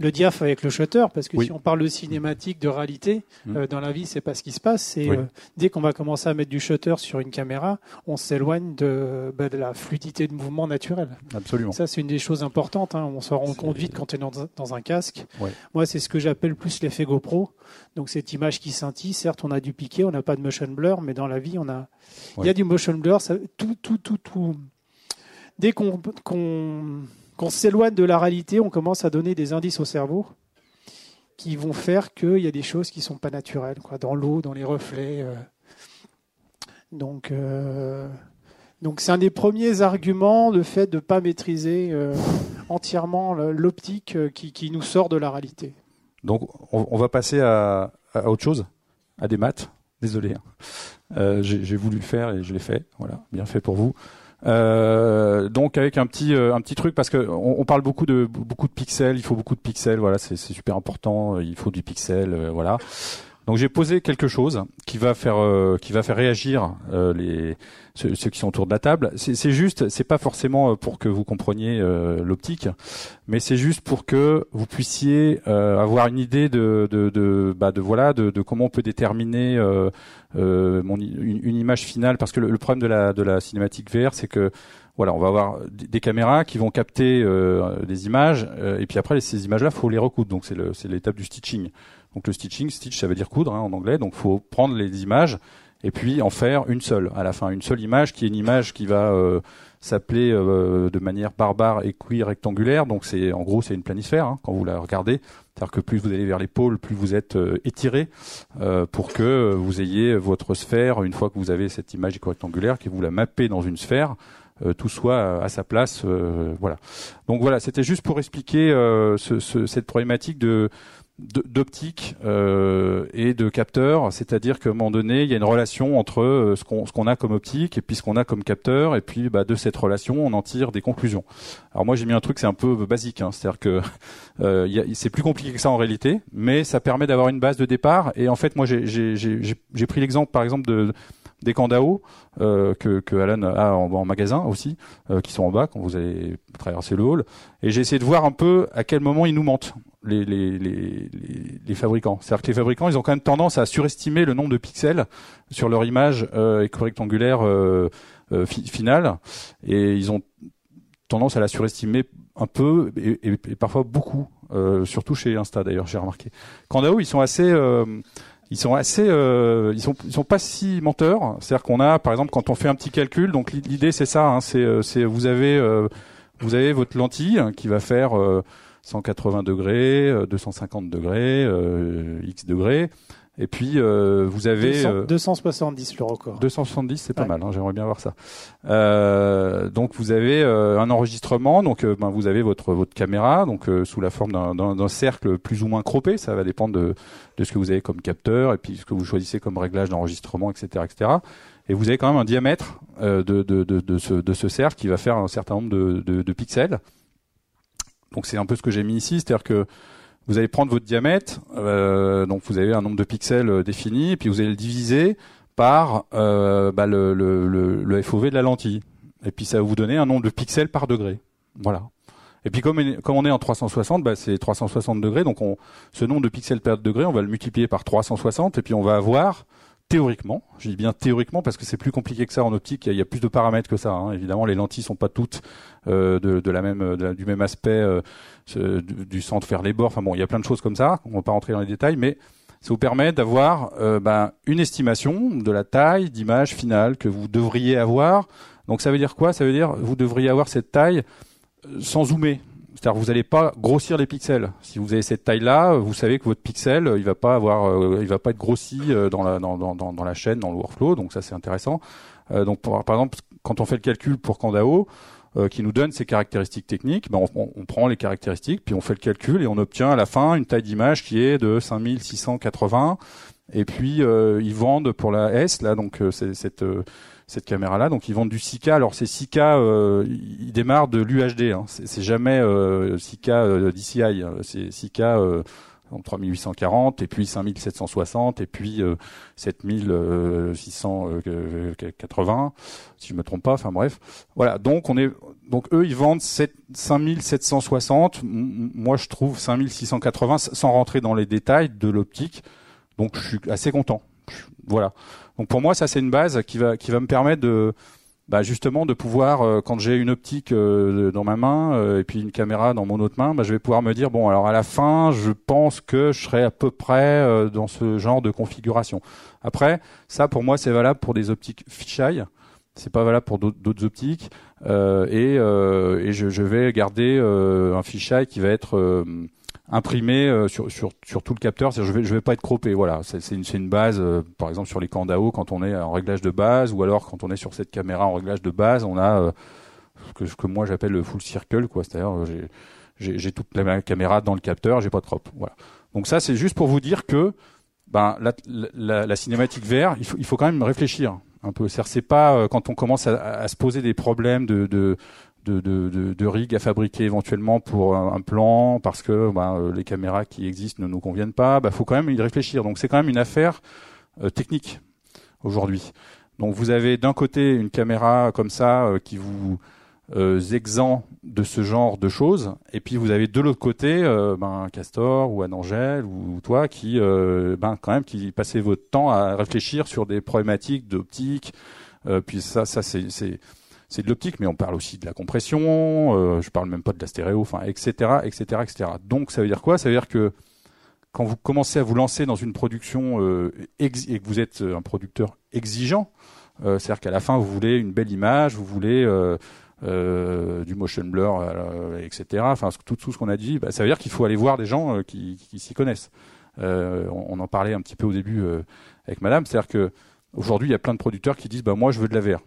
le diaph avec le shutter, parce que si on parle de cinématique, de réalité, mmh. euh, dans la vie, c'est pas ce qui se passe. C'est euh, dès qu'on va commencer à mettre du shutter sur une caméra, on s'éloigne de, bah, de, la fluidité de mouvement naturel. Absolument. Ça, c'est une des choses importantes. Hein. On s'en rend compte vite quand on est dans, dans un casque. Moi, c'est ce que j'appelle plus l'effet GoPro. Donc cette image qui scintille, certes, on a du piqué, on n'a pas de motion blur, mais dans la vie, on a, il y a du motion blur. Ça, tout, tout, tout, tout. Dès qu'on qu'on s'éloigne de la réalité, on commence à donner des indices au cerveau qui vont faire qu'il y a des choses qui ne sont pas naturelles, quoi, dans l'eau, dans les reflets. Euh. Donc, euh, donc c'est un des premiers arguments, le fait de ne pas maîtriser euh, entièrement l'optique qui, nous sort de la réalité. Donc, on, va passer à, autre chose, à des maths. Désolé, hein. j'ai voulu le faire et je l'ai fait. Voilà, bien fait pour vous. Euh, donc avec un petit euh, un petit truc parce que on, parle beaucoup de beaucoup de pixels, il faut beaucoup de pixels, voilà, c'est super important, il faut du pixel, euh, voilà. Donc j'ai posé quelque chose qui va faire euh, qui va faire réagir euh, les ceux, qui sont autour de la table. C'est juste, c'est pas forcément euh, pour que vous compreniez l'optique, mais c'est juste pour que vous puissiez avoir une idée de de, de, bah, de voilà de, de, comment on peut déterminer mon, une, image finale. Parce que le, problème de la de la cinématique VR, c'est que voilà, on va avoir des caméras qui vont capter des images, et puis après ces images-là, faut les recoudre. Donc c'est l'étape du stitching. Donc le stitching, stitch ça veut dire coudre hein, en anglais, donc faut prendre les images et puis en faire une seule à la fin, une seule image qui est une image qui va euh, s'appeler euh, de manière barbare rectangulaire. Donc c'est en gros c'est une planisphère hein, quand vous la regardez. C'est-à-dire que plus vous allez vers les pôles, plus vous êtes euh, étiré pour que vous ayez votre sphère une fois que vous avez cette image rectangulaire, que vous la mappez dans une sphère. Tout soit à sa place, voilà. Donc voilà, c'était juste pour expliquer ce, cette problématique de d'optique euh, et de capteur, c'est-à-dire qu'à un moment donné, il y a une relation entre euh, ce qu'on ce qu'on a comme optique et puis ce qu'on a comme capteur, et puis bah, de cette relation, on en tire des conclusions. Alors moi, j'ai mis un truc, c'est un peu basique, hein, c'est-à-dire que euh, c'est plus compliqué que ça en réalité, mais ça permet d'avoir une base de départ. Et en fait, moi, j'ai pris l'exemple, par exemple, de des Candao euh, que, que Alan a en, en magasin aussi, euh, qui sont en bas quand vous allez traverser le hall. Et j'ai essayé de voir un peu à quel moment ils nous mentent les, les, les, les fabricants. C'est-à-dire que les fabricants, ils ont quand même tendance à surestimer le nombre de pixels sur leur image euh, rectangulaire euh, euh finale, et ils ont tendance à la surestimer un peu et, et, parfois beaucoup, euh, surtout chez Insta d'ailleurs, j'ai remarqué. Candao, ils sont assez ils sont assez, euh, ils sont, ils sont pas si menteurs. C'est-à-dire qu'on a, par exemple, quand on fait un petit calcul, donc l'idée c'est ça, hein, c'est, c'est vous avez, vous avez votre lentille qui va faire 180 degrés, 250 euh, degrés, euh, X degrés. Et puis euh, vous avez 270 le record. 270 c'est pas mal, hein, j'aimerais bien voir ça. Euh, donc vous avez un enregistrement, donc ben, vous avez votre votre caméra, donc sous la forme d'un cercle plus ou moins croppé, ça va dépendre de, de ce que vous avez comme capteur et puis ce que vous choisissez comme réglage d'enregistrement, etc., etc. Et vous avez quand même un diamètre de, de, de, de, ce, de ce cercle qui va faire un certain nombre de, de, de pixels. Donc c'est un peu ce que j'ai mis ici, c'est-à-dire que vous allez prendre votre diamètre, euh, donc vous avez un nombre de pixels euh, défini, et puis vous allez le diviser par euh, bah, le, FOV de la lentille. Et puis ça va vous donner un nombre de pixels par degré. Voilà. Et puis comme, comme on est en 360, bah, c'est 360 degrés, donc on, ce nombre de pixels par degré, on va le multiplier par 360, et puis on va avoir théoriquement, je dis bien théoriquement parce que c'est plus compliqué que ça en optique, il y a, plus de paramètres que ça. Hein. Évidemment, les lentilles sont pas toutes euh, de, la même, du même aspect, euh, du, centre vers les bords. Enfin bon, il y a plein de choses comme ça. On va pas rentrer dans les détails, mais Ça vous permet d'avoir euh, ben, une estimation de la taille d'image finale que vous devriez avoir. Donc ça veut dire quoi? Ça veut dire vous devriez avoir cette taille sans zoomer. C'est-à-dire vous n'allez pas grossir les pixels. Si vous avez cette taille-là, vous savez que votre pixel, il va pas avoir, euh, il va pas être grossi dans la dans, la chaîne, dans le workflow. Donc ça c'est intéressant. donc par exemple, quand on fait le calcul pour Candao, euh, qui nous donne ces caractéristiques techniques, ben on, prend les caractéristiques, puis on fait le calcul et on obtient à la fin une taille d'image qui est de 5680. Et puis euh, ils vendent pour la S là, donc euh, c'est cette cette caméra là, donc ils vendent du 6K. Alors c'est 6K, ils démarrent de l'UHD, hein. c'est jamais 6K DCI, hein. c'est 6K en 3840 et puis 5760 et puis 7680 si je me trompe pas enfin bref voilà donc on est donc eux ils vendent 5760 moi je trouve 5680 sans rentrer dans les détails de l'optique donc je suis assez content voilà. Donc pour moi ça c'est une base qui va qui va me permettre de bah justement de pouvoir euh, quand j'ai une optique euh, dans ma main euh, et puis une caméra dans mon autre main, bah, je vais pouvoir me dire bon alors à la fin je pense que je serai à peu près dans ce genre de configuration. Après ça pour moi c'est valable pour des optiques fisheye, c'est pas valable pour d'autres optiques. Et, et je, je, vais garder un fisheye qui va être imprimé euh, sur, sur, sur tout le capteur. Je vais je vais pas être croppé. Voilà, c'est une, une base. Euh, par exemple sur les Candao quand on est en réglage de base, ou alors quand on est sur cette caméra en réglage de base, on a euh, ce que, que moi j'appelle le full circle, quoi. C'est-à-dire j'ai toute la caméra dans le capteur, j'ai pas de crop. Voilà. Donc ça c'est juste pour vous dire que ben la, la, la cinématique VR, il faut, il faut quand même réfléchir un peu. C'est pas quand on commence à, à, se poser des problèmes de, de de, de, de, rig à fabriquer éventuellement pour un, plan parce que bah, euh, les caméras qui existent ne nous conviennent pas, bah faut quand même y réfléchir. Donc c'est quand même une affaire euh, technique aujourd'hui. Donc vous avez d'un côté une caméra comme ça euh, qui vous euh, exempt de ce genre de choses, et puis vous avez de l'autre côté ben, Castor ou Anne-Angèle ou toi qui ben quand même qui passez votre temps à réfléchir sur des problématiques d'optique. puis ça, ça c'est c'est de l'optique, mais on parle aussi de la compression, euh, je parle même pas de la stéréo, enfin, etc., etc., etc. Donc, ça veut dire quoi? Ça veut dire que quand vous commencez à vous lancer dans une production euh, et que vous êtes un producteur exigeant, euh, c'est-à-dire qu'à la fin, vous voulez une belle image, vous voulez euh, du motion blur, etc., enfin, tout, ce qu'on a dit, bah, ça veut dire qu'il faut aller voir des gens qui, qui s'y connaissent. On, on, en parlait un petit peu au début avec madame, c'est-à-dire que aujourd'hui, il y a plein de producteurs qui disent, bah, moi, je veux de la VR.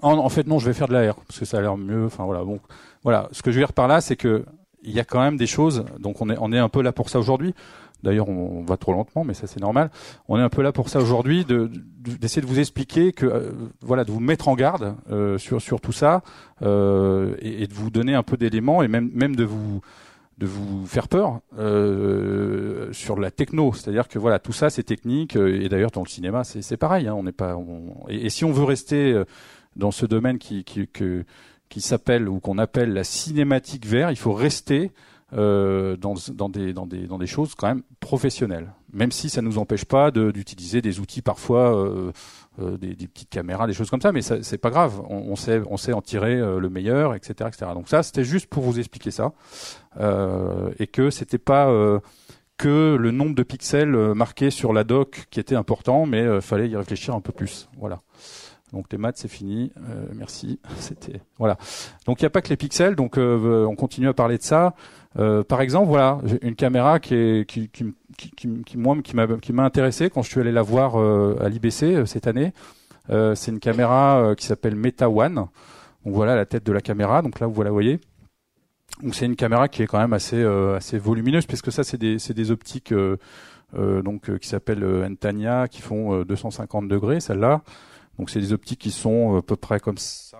En, fait, non, je vais faire de l'AR parce que ça a l'air mieux. Enfin voilà, bon, voilà. Ce que je veux dire par là, c'est que il y a quand même des choses. Donc on est on est un peu là pour ça aujourd'hui. D'ailleurs, on, va trop lentement, mais ça c'est normal. On est un peu là pour ça aujourd'hui, d'essayer de, vous expliquer que euh, voilà, de vous mettre en garde euh, sur sur tout ça euh, et, de vous donner un peu d'éléments et même même de vous de vous faire peur euh, sur la techno, c'est-à-dire que voilà tout ça c'est technique et d'ailleurs dans le cinéma c'est pareil, hein, on n'est pas et, et, si on veut rester dans ce domaine qui, qui, qui s'appelle ou qu'on appelle la cinématique vert, il faut rester euh, dans, dans, des, dans, des, dans des choses quand même professionnelles. Même si ça ne nous empêche pas d'utiliser des outils parfois, euh, euh, des, des, petites caméras, des choses comme ça, mais c'est pas grave. On, on, sait, on sait en tirer euh, le meilleur, etc., etc. Donc ça, c'était juste pour vous expliquer ça euh, et que c'était pas euh, que le nombre de pixels marqués sur la doc qui était important, mais fallait y réfléchir un peu plus. Voilà. Donc les maths c'est fini, euh, merci. C'était voilà. Donc il n'y a pas que les pixels, donc euh, on continue à parler de ça. Euh, par exemple, voilà, une caméra qui est qui qui, qui, qui moi qui m'a intéressé quand je suis allé la voir à l'IBC cette année. c'est une caméra qui s'appelle Meta One. Donc voilà la tête de la caméra. Donc là vous la voyez. Donc c'est une caméra qui est quand même assez assez volumineuse puisque ça c'est des c'est des optiques donc qui s'appellent Entania qui font 250 degrés celle-là. Donc c'est des optiques qui sont euh, à peu près comme ça.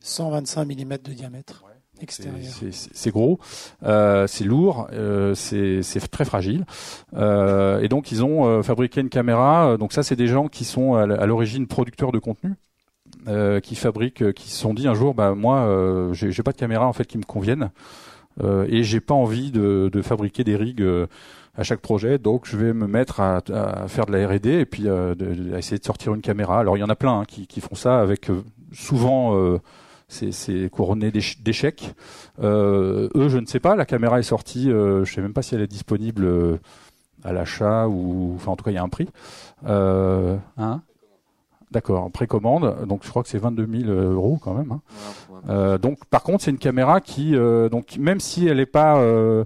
125 mm de diamètre. extérieur. C'est gros, euh, c'est lourd, euh, c'est très fragile. Euh, et donc ils ont euh, fabriqué une caméra. Donc ça, c'est des gens qui sont à l'origine producteurs de contenu, euh, qui fabriquent, qui se sont dit un jour, bah moi, j'ai pas de caméra en fait qui me convienne, et j'ai pas envie de, de, fabriquer des rigs à chaque projet. Donc je vais me mettre à, à faire de la R&D et puis euh, de, à essayer de sortir une caméra. Alors il y en a plein hein, qui, qui, font ça avec euh, souvent euh, c'est couronné d'échecs. Euh, eux, je ne sais pas. La caméra est sortie. Je sais même pas si elle est disponible à l'achat ou enfin en tout cas il y a un prix. Hein? D'accord, précommande, donc je crois que c'est 22 000 euros quand même. Hein. Euh, donc par contre c'est une caméra qui, euh, donc même si elle n'est pas, euh,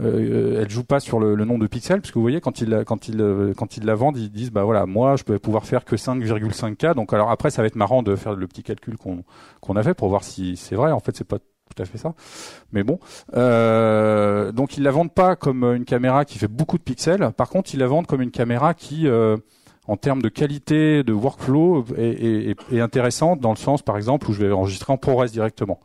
euh, elle joue pas sur le, le, nombre de pixels, parce que vous voyez quand ils quand ils quand ils la vendent, ils disent bah voilà moi je peux pouvoir faire que 5,5K. Donc alors après ça va être marrant de faire le petit calcul qu'on qu'on a fait pour voir si c'est vrai. En fait c'est pas tout à fait ça. Mais bon, euh, donc ils la vendent pas comme une caméra qui fait beaucoup de pixels. Par contre, ils la vendent comme une caméra qui, euh, en termes de qualité, de workflow, est, est, est, intéressante dans le sens, par exemple, où je vais enregistrer en ProRes directement.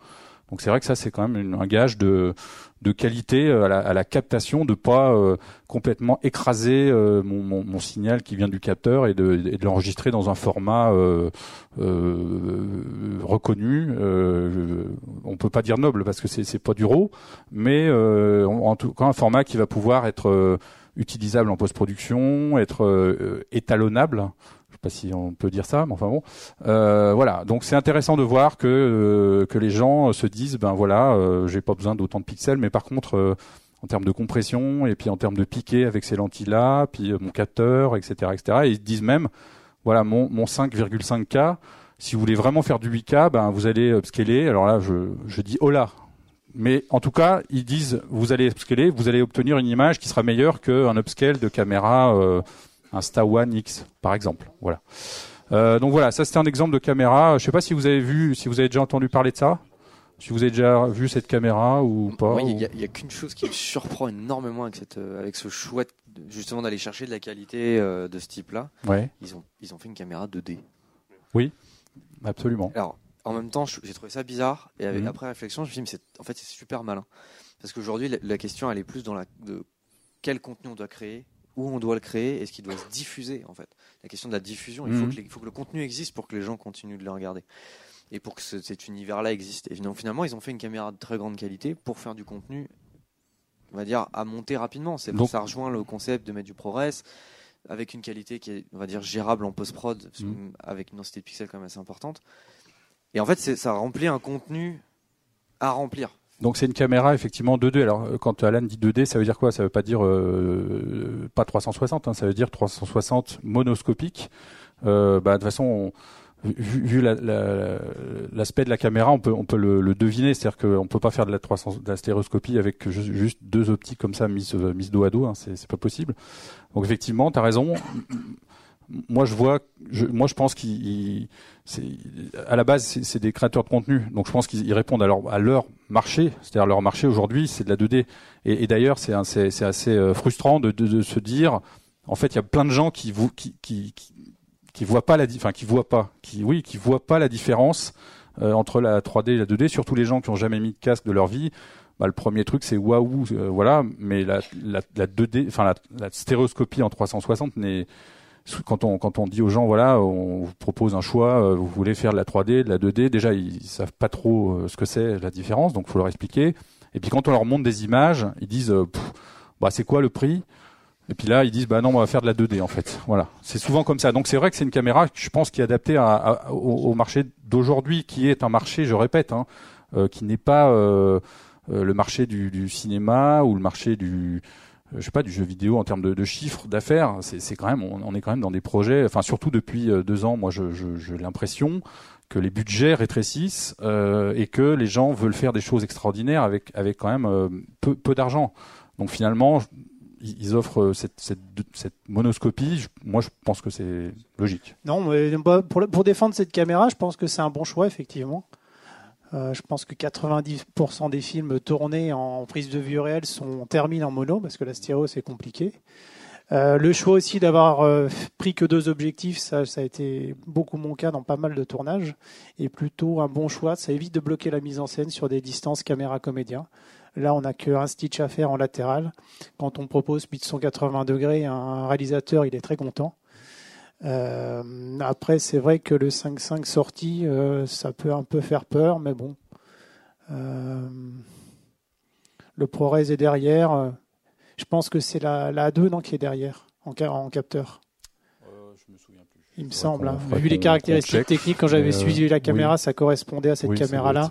Donc c'est vrai que ça, c'est quand même un gage de, de qualité euh, à la, à la, captation, de pas euh, complètement écraser euh, mon, mon, mon, signal qui vient du capteur et de, de l'enregistrer dans un format euh, euh reconnu. on peut pas dire noble parce que c'est pas du RAW, mais en tout cas un format qui va pouvoir être utilisable en post-production, être étalonnable pas si on peut dire ça, mais enfin bon, euh, voilà. Donc c'est intéressant de voir que euh, que les gens se disent, ben voilà, euh, j'ai pas besoin d'autant de pixels, mais par contre, euh, en termes de compression et puis en termes de piqué avec ces lentilles là, puis mon capteur, etc., etc. Et ils disent même, voilà, mon mon 5,5K. Si vous voulez vraiment faire du 8K, ben vous allez upscaler. Alors là, je je dis là, mais en tout cas, ils disent vous allez upscaler, vous allez obtenir une image qui sera meilleure qu'un upscale de caméra euh, un Sta One X par exemple. Voilà. Euh, donc voilà, ça c'était un exemple de caméra. Je sais pas si vous avez vu, si vous avez déjà entendu parler de ça. Si vous avez déjà vu cette caméra ou pas. Il n'y a, a qu'une chose qui me surprend énormément avec, cette, euh, avec ce choix justement d'aller chercher de la qualité euh, de ce type-là. Ouais. Ils ont, ils ont fait une caméra 2D. Oui, absolument. Alors, en même temps, j'ai trouvé ça bizarre et avec, mmh. après réflexion, je me suis dit, mais en fait, c'est super malin. Parce qu'aujourd'hui, la, la, question, elle est plus dans la, de quel contenu on doit créer, où on doit le créer et ce qui doit se diffuser en fait. La question de la diffusion, il faut, mmh. que, les, il faut que le contenu existe pour que les gens continuent de le regarder et pour que ce, cet univers-là existe. Et finalement, ils ont fait une caméra de très grande qualité pour faire du contenu, on va dire, à monter rapidement. C'est ça rejoint le concept de mettre du ProRes avec une qualité qui est, on va dire, gérable en post-prod, mmh. avec une densité de pixels quand même assez importante. Et en fait, ça remplit un contenu à remplir. Donc c'est une caméra effectivement 2D. Alors euh, quand Alan dit 2D, ça veut dire quoi? Ça veut pas dire euh, pas 360, hein, ça veut dire 360 monoscopique. Euh, bah, de toute façon, on, vu, vu l'aspect la, de la caméra, on peut on peut le, le deviner, c'est-à-dire qu'on peut pas faire de la 300 de la stéréoscopie avec juste, deux optiques comme ça mises mises dos à dos, hein, c'est pas possible. Donc effectivement, tu as raison moi je vois, moi je pense qu'ils, à la base c'est des créateurs de contenu, donc je pense qu'ils répondent à leur, marché, c'est-à-dire leur marché aujourd'hui c'est de la 2D. Et, d'ailleurs c'est assez euh, frustrant de, se dire, en fait il y a plein de gens qui voient pas la, enfin qui voient pas, oui qui voient pas la différence euh, entre la 3D et la 2D, surtout les gens qui ont jamais mis de casque de leur vie. Bah, le premier truc c'est waouh, euh, voilà, mais la, la, la 2D, enfin la stéréoscopie en 360 n'est quand on quand on dit aux gens voilà on vous propose un choix euh, vous voulez faire de la 3D de la 2D déjà ils, savent pas trop euh, ce que c'est la différence donc faut leur expliquer. Et puis quand on leur montre des images ils disent euh, bah c'est quoi le prix? Et puis là ils disent bah non on va faire de la 2D en fait. Voilà. C'est souvent comme ça. Donc c'est vrai que c'est une caméra je pense qui est adaptée à, à, au, au, marché d'aujourd'hui qui est un marché je répète hein, euh, qui n'est pas euh, le marché du, du, cinéma ou le marché du je sais pas du jeu vidéo en termes de, chiffres d'affaires c'est quand même on, est quand même dans des projets enfin surtout depuis euh, deux ans moi j'ai l'impression que les budgets rétrécissent euh, et que les gens veulent faire des choses extraordinaires avec avec quand même euh, peu, peu d'argent donc finalement ils offrent cette, cette, cette monoscopie. Moi, je pense que c'est logique. Non, mais pour, pour défendre cette caméra, je pense que c'est un bon choix, effectivement. Euh, je pense que 90% des films tournés en prise de vue réelle sont terminés en mono parce que la stéréo c'est compliqué. Euh, le choix aussi d'avoir euh, pris que deux objectifs, ça, a été beaucoup mon cas dans pas mal de tournages, et plutôt un bon choix. Ça évite de bloquer la mise en scène sur des distances caméra-comédien. Là, on n'a qu'un stitch à faire en latéral. Quand on propose plus de 180 degrés, un réalisateur, il est très content. Euh, après, c'est vrai que le 5-5 sorti, euh, ça peut un peu faire peur, mais bon. Euh, le ProRes est derrière. Je pense que c'est la, la A2 non, qui est derrière, en, en capteur. je me souviens plus. Il me semble. Hein. Vu les caractéristiques techniques, quand j'avais suivi la caméra, oui. ça correspondait à cette oui, caméra-là.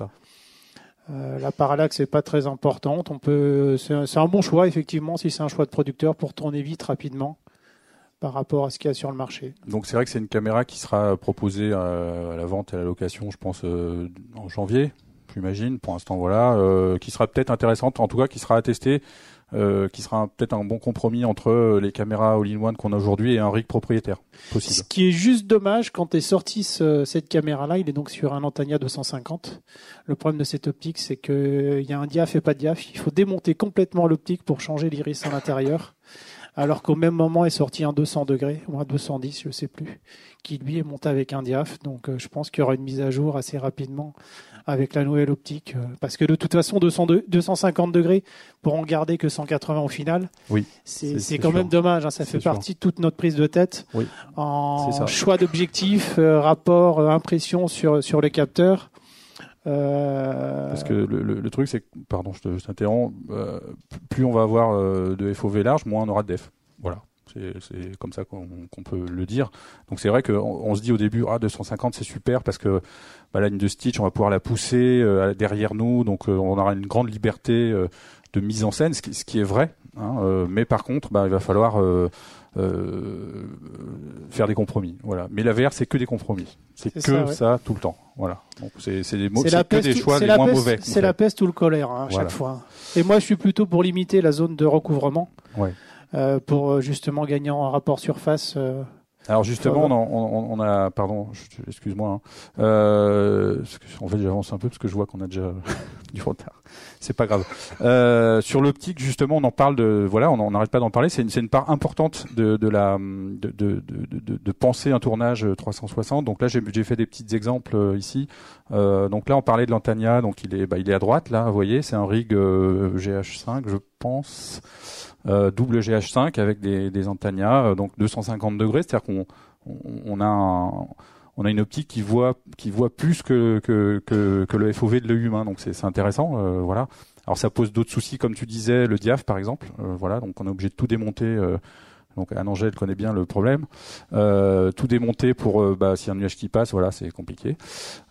Euh, la parallaxe n'est pas très importante. On peut, c'est un bon choix effectivement si c'est un choix de producteur pour tourner vite rapidement par rapport à ce qu'il y a sur le marché. Donc c'est vrai que c'est une caméra qui sera proposée à, la vente et à la location, je pense, euh, en janvier, j'imagine. Pour l'instant, voilà, euh, qui sera peut-être intéressante, en tout cas qui sera attestée, euh, qui sera peut-être un bon compromis entre les caméras all-in-one qu'on a aujourd'hui et un rig propriétaire possible. Ce qui est juste dommage quand est sortie cette caméra-là, il est donc sur un Antania 250. Le problème de cette optique, c'est qu'il y a un diaph et pas de diaph. Il faut démonter complètement l'optique pour changer l'iris à l'intérieur alors qu'au même moment est sorti un 200 degrés ou un 210, je sais plus, qui lui est monté avec un diaph. Donc euh, je pense qu'il y aura une mise à jour assez rapidement avec la nouvelle optique, euh, parce que de toute façon 250 degrés pour en garder que 180 au final, oui, c'est quand même dommage. Hein, ça fait partie de toute notre prise de tête oui, en choix d'objectif, euh, rapport, impression sur sur les capteurs. Euh... Parce que le, le, truc, c'est que, pardon, je t'interromps, euh, plus on va avoir euh, de FOV large, moins on aura de def. Voilà. C'est comme ça qu'on peut le dire. Donc c'est vrai qu'on on se dit au début, ah 250 c'est super parce que bah, la ligne de Stitch, on va pouvoir la pousser euh, derrière nous, donc euh, on aura une grande liberté de mise en scène, ce qui, ce qui est vrai. Hein, mais par contre, bah, il va falloir euh, faire des compromis. Voilà. Mais la VR, c'est que des compromis. C'est que ça, tout le temps. Voilà. Donc c'est des, que des choix les moins mauvais. C'est la peste ou le colère hein, à chaque fois. Et moi, je suis plutôt pour limiter la zone de recouvrement. Ouais. Euh, pour euh, justement gagner en rapport surface. Euh, alors justement, on, on, a, pardon, excuse-moi. Hein, euh, en fait, j'avance un peu parce que je vois qu'on a déjà du retard. C'est pas grave. Euh, sur l'optique, justement, on en parle de, voilà, on n'arrête pas d'en parler. C'est une, une, part importante de, de la, de, de, de, de, penser un tournage 360. Donc là, j'ai fait des petits exemples euh, ici. Euh, donc là, on parlait de l'Antania. Donc il est, bah, il est à droite là. Vous voyez, c'est un rig euh, GH5, je pense. Euh, double GH5 avec des, des Antania, euh, donc 250 degrés, c'est-à-dire qu'on on, a on a une optique qui voit qui voit plus que que, que, que le FOV de l'œil humain, donc c'est intéressant, euh, voilà. Alors ça pose d'autres soucis, comme tu disais, le diaph par exemple, voilà, donc on est obligé de tout démonter donc Anne Angèle connaît bien le problème. Euh, tout démonter pour euh, bah, s'il y a un nuage qui passe, voilà, c'est compliqué.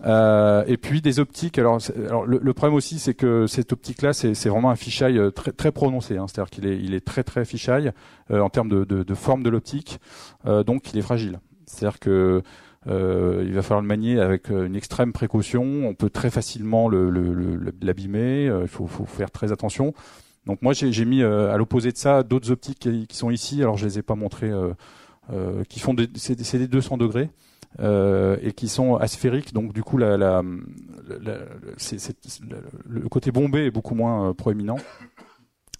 Euh, et puis des optiques. Alors, le, problème aussi, c'est que cette optique-là, c'est vraiment un fisheye euh, très, prononcé. Hein, C'est-à-dire qu'il est, il très très fisheye euh, en termes de, forme de l'optique. donc il est fragile. C'est-à-dire que euh, il va falloir le manier avec une extrême précaution. On peut très facilement l'abîmer. Il faut, faire très attention. Donc moi j'ai mis euh, à l'opposé de ça d'autres optiques qui, sont ici. Alors je les ai pas montrées, euh, euh, qui font c'est, des 200 degrés. et qui sont asphériques, donc du coup la, le côté bombé est beaucoup moins proéminent.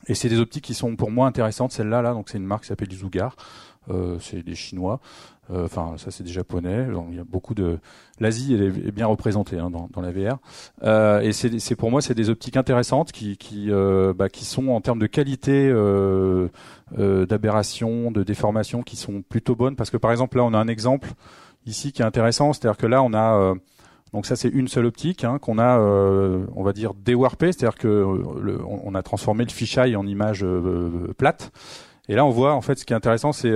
Et c'est des optiques qui sont pour moi intéressantes. Celle-là, là, donc c'est une marque qui s'appelle. Euh, c'est des Chinois. Euh, enfin, ça c'est des Japonais. Donc, il y a beaucoup de. L'Asie elle est, bien représentée hein, dans, dans, la VR. Euh, et c'est pour moi c'est des optiques intéressantes qui qui euh, bah, qui sont en termes de qualité euh, d'aberration, de déformation, qui sont plutôt bonnes. Parce que par exemple là on a un exemple ici qui est intéressant, c'est-à-dire que là on a donc ça c'est une seule optique hein, qu'on a, on va dire déwarpé, c'est-à-dire que on, a transformé le fisheye en image plate. Et là on voit en fait ce qui est intéressant c'est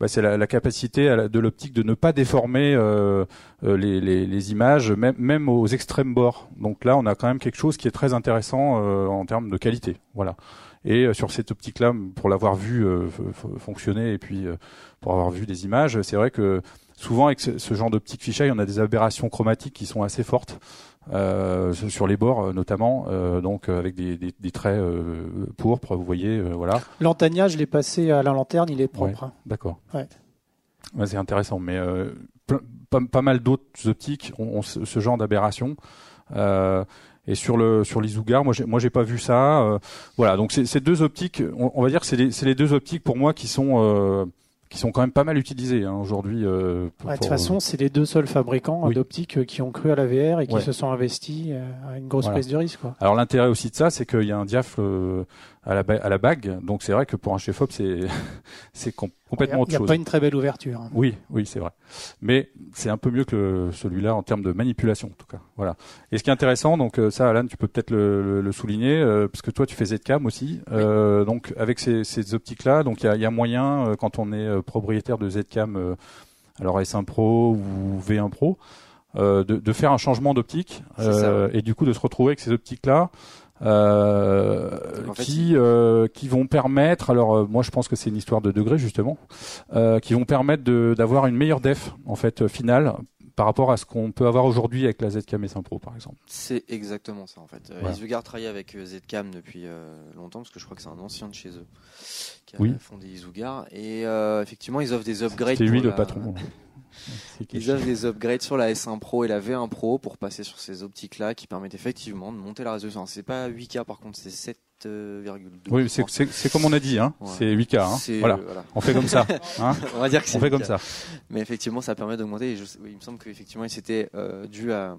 bah, c'est la, la, capacité de l'optique de ne pas déformer euh, euh, les, les, les, images, même, même, aux extrêmes bords. Donc là, on a quand même quelque chose qui est très intéressant euh, en termes de qualité. Voilà. Et sur cette optique-là, pour l'avoir vu fonctionner et puis pour avoir vu des images, c'est vrai que souvent avec ce, ce genre d'optique fisheye, on a des aberrations chromatiques qui sont assez fortes. Euh, sur les bords euh, notamment, euh, donc avec des, des, des traits pourpres, vous voyez, voilà. L'antania, je l'ai passé à la lanterne, il est propre. Hein. D'accord. Ouais. ouais c'est intéressant, mais pas, pas, mal d'autres optiques ont, ce, genre d'aberration. et sur le sur l'Isugar, moi j'ai moi j'ai pas vu ça. voilà, donc c'est deux optiques. On, on, va dire que c'est les, les deux optiques pour moi qui sont qui sont quand même pas mal utilisés hein, aujourd'hui. Euh, de toute façon, c'est les deux seuls fabricants d'optiques euh, qui ont cru à la VR et qui se sont investis euh, à une grosse prise de risque. Quoi. Alors l'intérêt aussi de ça, c'est qu'il y a un diaph à la, à la bague, donc c'est vrai que pour un chef-op, c'est c'est complètement autre chose. Il n'y a pas une très belle ouverture. Hein. Oui, oui, c'est vrai. Mais c'est un peu mieux que celui-là en termes de manipulation, en tout cas. Voilà. Et ce qui est intéressant, donc ça, Alan, tu peux peut-être le, le, souligner, parce que toi, tu fais Zcam aussi. Euh, donc avec ces, ces optiques-là, donc il y a, y a, moyen quand on est propriétaire de Zcam, alors S1 Pro ou V1 Pro. euh, de, de faire un changement d'optique euh, et du coup de se retrouver avec ces optiques là. Euh, qui euh, qui vont permettre alors euh, moi je pense que c'est une histoire de degrés justement qui vont permettre de d'avoir une meilleure def en fait finale par rapport à ce qu'on peut avoir aujourd'hui avec la ZCam S1 Pro par exemple. C'est exactement ça en fait. Voilà. Travaille avec Zcam depuis longtemps parce que je crois que c'est un ancien de chez eux qui a Oui. fondé Isugar et effectivement ils offrent des upgrades. C'était lui le patron. Ils offrent des upgrades sur la S1 Pro et la V1 Pro pour passer sur ces optiques là qui permettent effectivement de monter la résolution. C'est pas 8K par contre, c'est 7,2. Oui, je c'est comme on a dit hein, Ouais. c'est 8K hein. Voilà, euh, voilà. on fait comme ça hein. On va dire que On fait 8K. comme ça. Mais effectivement, ça permet d'augmenter. Oui, il me semble qu'effectivement, c'était euh, dû à,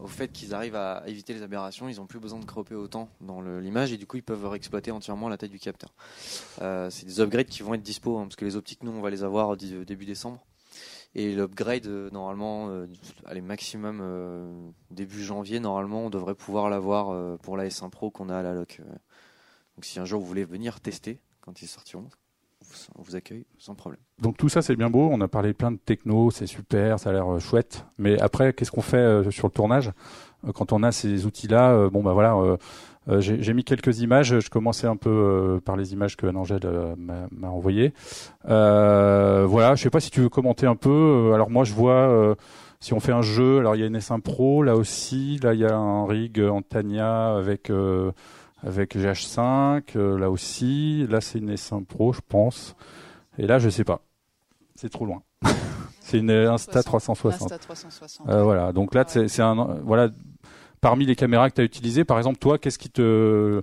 au fait qu'ils arrivent à éviter les aberrations. Ils n'ont plus besoin de cropper autant dans l'image et du coup, ils peuvent exploiter entièrement la taille du capteur. Euh, c'est des upgrades qui vont être dispo hein, parce que les optiques, nous, on va les avoir début décembre. Et l'upgrade, euh, normalement, euh, allez, maximum euh, début janvier, normalement, on devrait pouvoir l'avoir pour la S1 Pro qu'on a à la loc. Donc, si un jour vous voulez venir tester quand ils sortiront, on vous- accueille sans problème. Donc tout ça c'est bien beau, on a parlé plein de techno, c'est super, ça a l'air chouette. Mais après, qu'est-ce qu'on fait sur le tournage? Quand on a ces outils-là Bon bah voilà, euh, j'ai mis quelques images. Je commençais un peu euh, par les images que Angèle euh, m'a envoyées. Euh, voilà, je sais pas si tu veux commenter un peu. Euh, Alors moi je vois. euh, si on fait un jeu, alors il y a une S1 Pro là aussi, là il y a un rig en Tania avec euh, avec GH5, euh, là aussi, là c'est une S1 Pro je pense, et là je sais pas. C'est trop loin. c'est une Insta 360. Insta 360. Euh, voilà. Donc là, c'est un voilà. Parmi les caméras que tu as utilisées, par exemple, toi, qu'est-ce qui te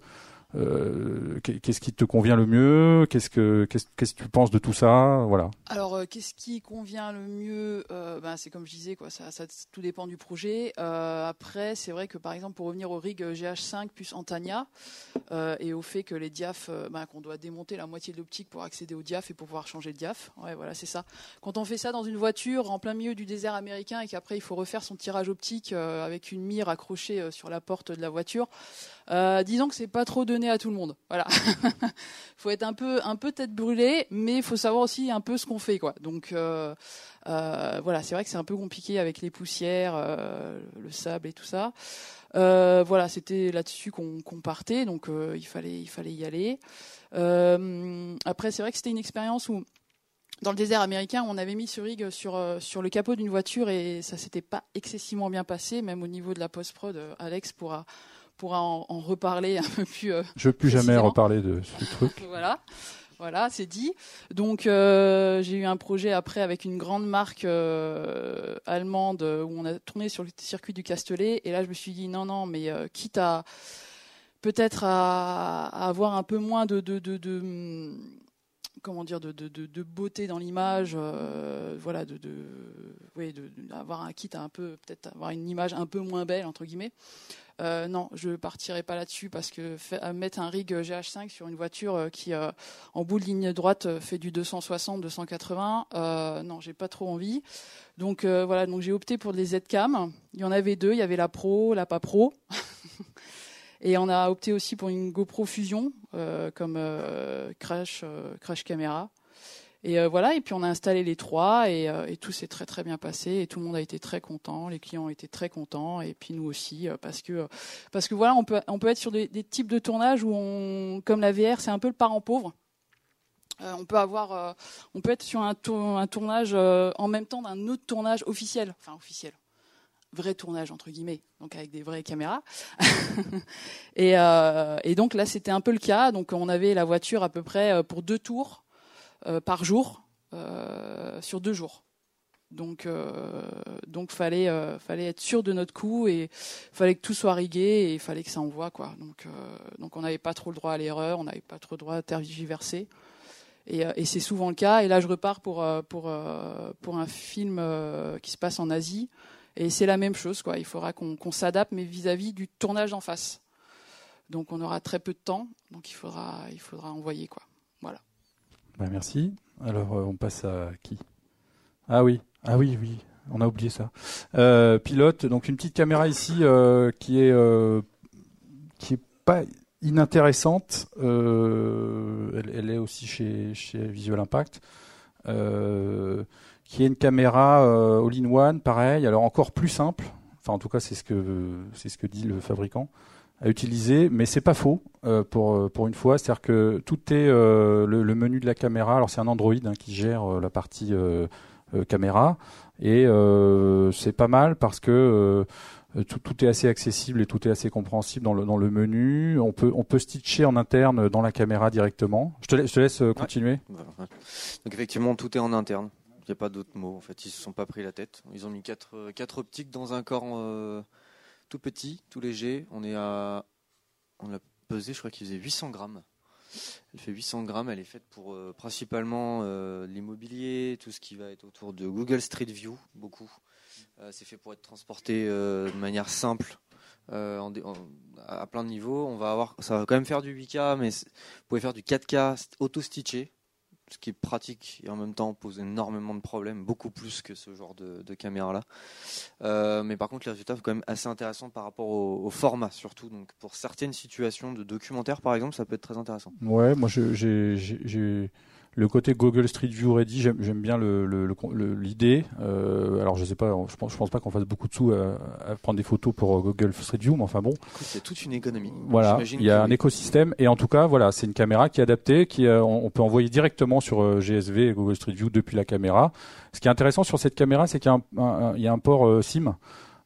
euh, qu'est- qu'est-ce qui te convient le mieux? Qu'est-ce que qu'est-ce qu'est-ce que tu penses de tout ça? Voilà. Alors, euh, qu'est-ce qui convient le mieux? Euh, ben, C'est comme je disais, quoi, ça, tout dépend du projet. Après, c'est vrai que par exemple, pour revenir au rig euh, GH5 plus Antania et au fait que les euh, ben, qu'on doit démonter la moitié de l'optique pour accéder au diaph et pour pouvoir changer le diaph. Ouais, voilà, c'est ça. Quand on fait ça dans une voiture en plein milieu du désert américain et qu'après il faut refaire son tirage optique avec une mire accrochée sur la porte de la voiture, disons que c'est pas trop à tout le monde. Voilà. faut être un peu un peu tête brûlée, mais il faut savoir aussi un peu ce qu'on fait, quoi. Donc euh, euh, voilà, c'est vrai que c'est un peu compliqué avec les poussières, euh, le sable et tout ça. Voilà, c'était là-dessus qu'on partait, donc il fallait il fallait y aller. Après, c'est vrai que c'était une expérience où dans le désert américain, on avait mis ce rig sur sur le capot d'une voiture et ça s'était pas excessivement bien passé, même au niveau de la post prod. Alex pourra pourra en, en reparler un peu plus euh, Je veux plus jamais reparler de ce truc. voilà. Voilà, c'est dit. Donc euh, j'ai eu un projet après avec une grande marque euh, allemande où on a tourné sur le circuit du Castellet et là je me suis dit non non mais quitte à peut-être à, à avoir un peu moins de, de, de, de, hum, comment dire de, de, de, de beauté dans l'image, euh, voilà de, de oui de, de- d'avoir un kit à un peu peut-être avoir une image un peu moins belle entre guillemets. Euh, non, je partirai pas là-dessus parce que à mettre un rig GH5 sur une voiture euh, qui, euh, en bout de ligne droite, euh, fait du 260, 280, euh, non, j'ai pas trop envie. Donc euh, voilà, donc j'ai opté pour des Z-Cam. Il y en avait deux, il y avait la Pro, la pas Pro. Et on a opté aussi pour une GoPro Fusion euh, comme euh, crash, euh, crash caméra. Et euh, voilà, et puis on a installé les trois et, euh, et tout s'est très très bien passé et tout le monde a été très content, les clients ont été très contents et puis nous aussi euh, parce que parce que voilà, on peut on peut être sur des, types de tournages où comme la VR, c'est un peu le parent pauvre. On peut avoir on peut être sur un, tour- un tournage en même temps d'un autre tournage officiel, enfin officiel. Vrai tournage entre guillemets, donc avec des vraies caméras. et, donc là, c'était un peu le cas. Donc on avait la voiture à peu près pour deux tours par jour euh, sur deux jours. Donc, euh, donc fallait, euh, fallait être sûr de notre coup et fallait que tout soit rigué et fallait que ça envoie quoi. Donc, euh, donc on n'avait pas trop le droit à l'erreur, on n'avait pas trop le droit à tergiverser. Et, euh, c'est souvent le cas. Et là, je repars pour euh, pour euh, pour un film euh, qui se passe en Asie. Et c'est la même chose quoi. Il faudra qu'on s'adapte, mais vis-à-vis du tournage en face. Donc on aura très peu de temps. Donc il faudra il faudra envoyer quoi. Voilà. Bah, merci. Alors euh, on passe à qui? Ah oui, ah oui, oui. On a oublié ça. Euh, pilote, donc une petite caméra ici euh, qui est qui est pas inintéressante. Elle, est aussi chez, Visual Impact, qui est une caméra all-in-one, pareil, alors encore plus simple. Enfin, en tout cas, c'est ce que dit le fabricant à utiliser, mais c'est pas faux euh, pour euh, pour une fois. C'est-à-dire que tout est euh, le, le menu de la caméra. Alors c'est un Android hein, qui gère euh, la partie caméra et c'est pas mal parce que tout, tout est assez accessible et tout est assez compréhensible dans le dans le menu. On peut on peut stitcher en interne dans la caméra directement. Je te, la- je te laisse continuer. Donc effectivement, tout est en interne. Il n'y a pas d'autres mots. En fait, ils se sont pas pris la tête. Ils ont mis quatre, quatre optiques dans un corps tout petit, tout léger. On est à, on l'a pesé, je crois qu'il faisait 800 grammes. Elle fait 800 grammes. Elle est faite pour euh, principalement euh, l'immobilier, tout ce qui va être autour de Google Street View, beaucoup. Euh, c'est fait pour être transporté de manière simple. à plein de niveaux, on va avoir, ça va quand même faire du 8K, mais vous pouvez faire du 4K auto-stitché, ce qui est pratique et en même temps pose énormément de problèmes, beaucoup plus que ce genre de, caméra-là. Euh, mais par contre, les résultats sont quand même assez intéressants par rapport au, format, surtout. Donc, pour certaines situations de documentaire, par exemple, ça peut être très intéressant. Ouais, moi j'ai le côté Google Street View Ready, j'aime bien l'idée. Euh, alors je sais pas, je pense, je pense pas qu'on fasse beaucoup de sous à, à prendre des photos pour euh, Google Street View, mais enfin bon, c'est toute une économie. voilà, il y a un écosystème et en tout cas voilà, c'est une caméra qui est adaptée, qui euh, on on peut envoyer directement sur euh, GSV et Google Street View depuis la caméra. Ce qui est intéressant sur cette caméra, c'est qu'il y a un, un- il y a un port SIM.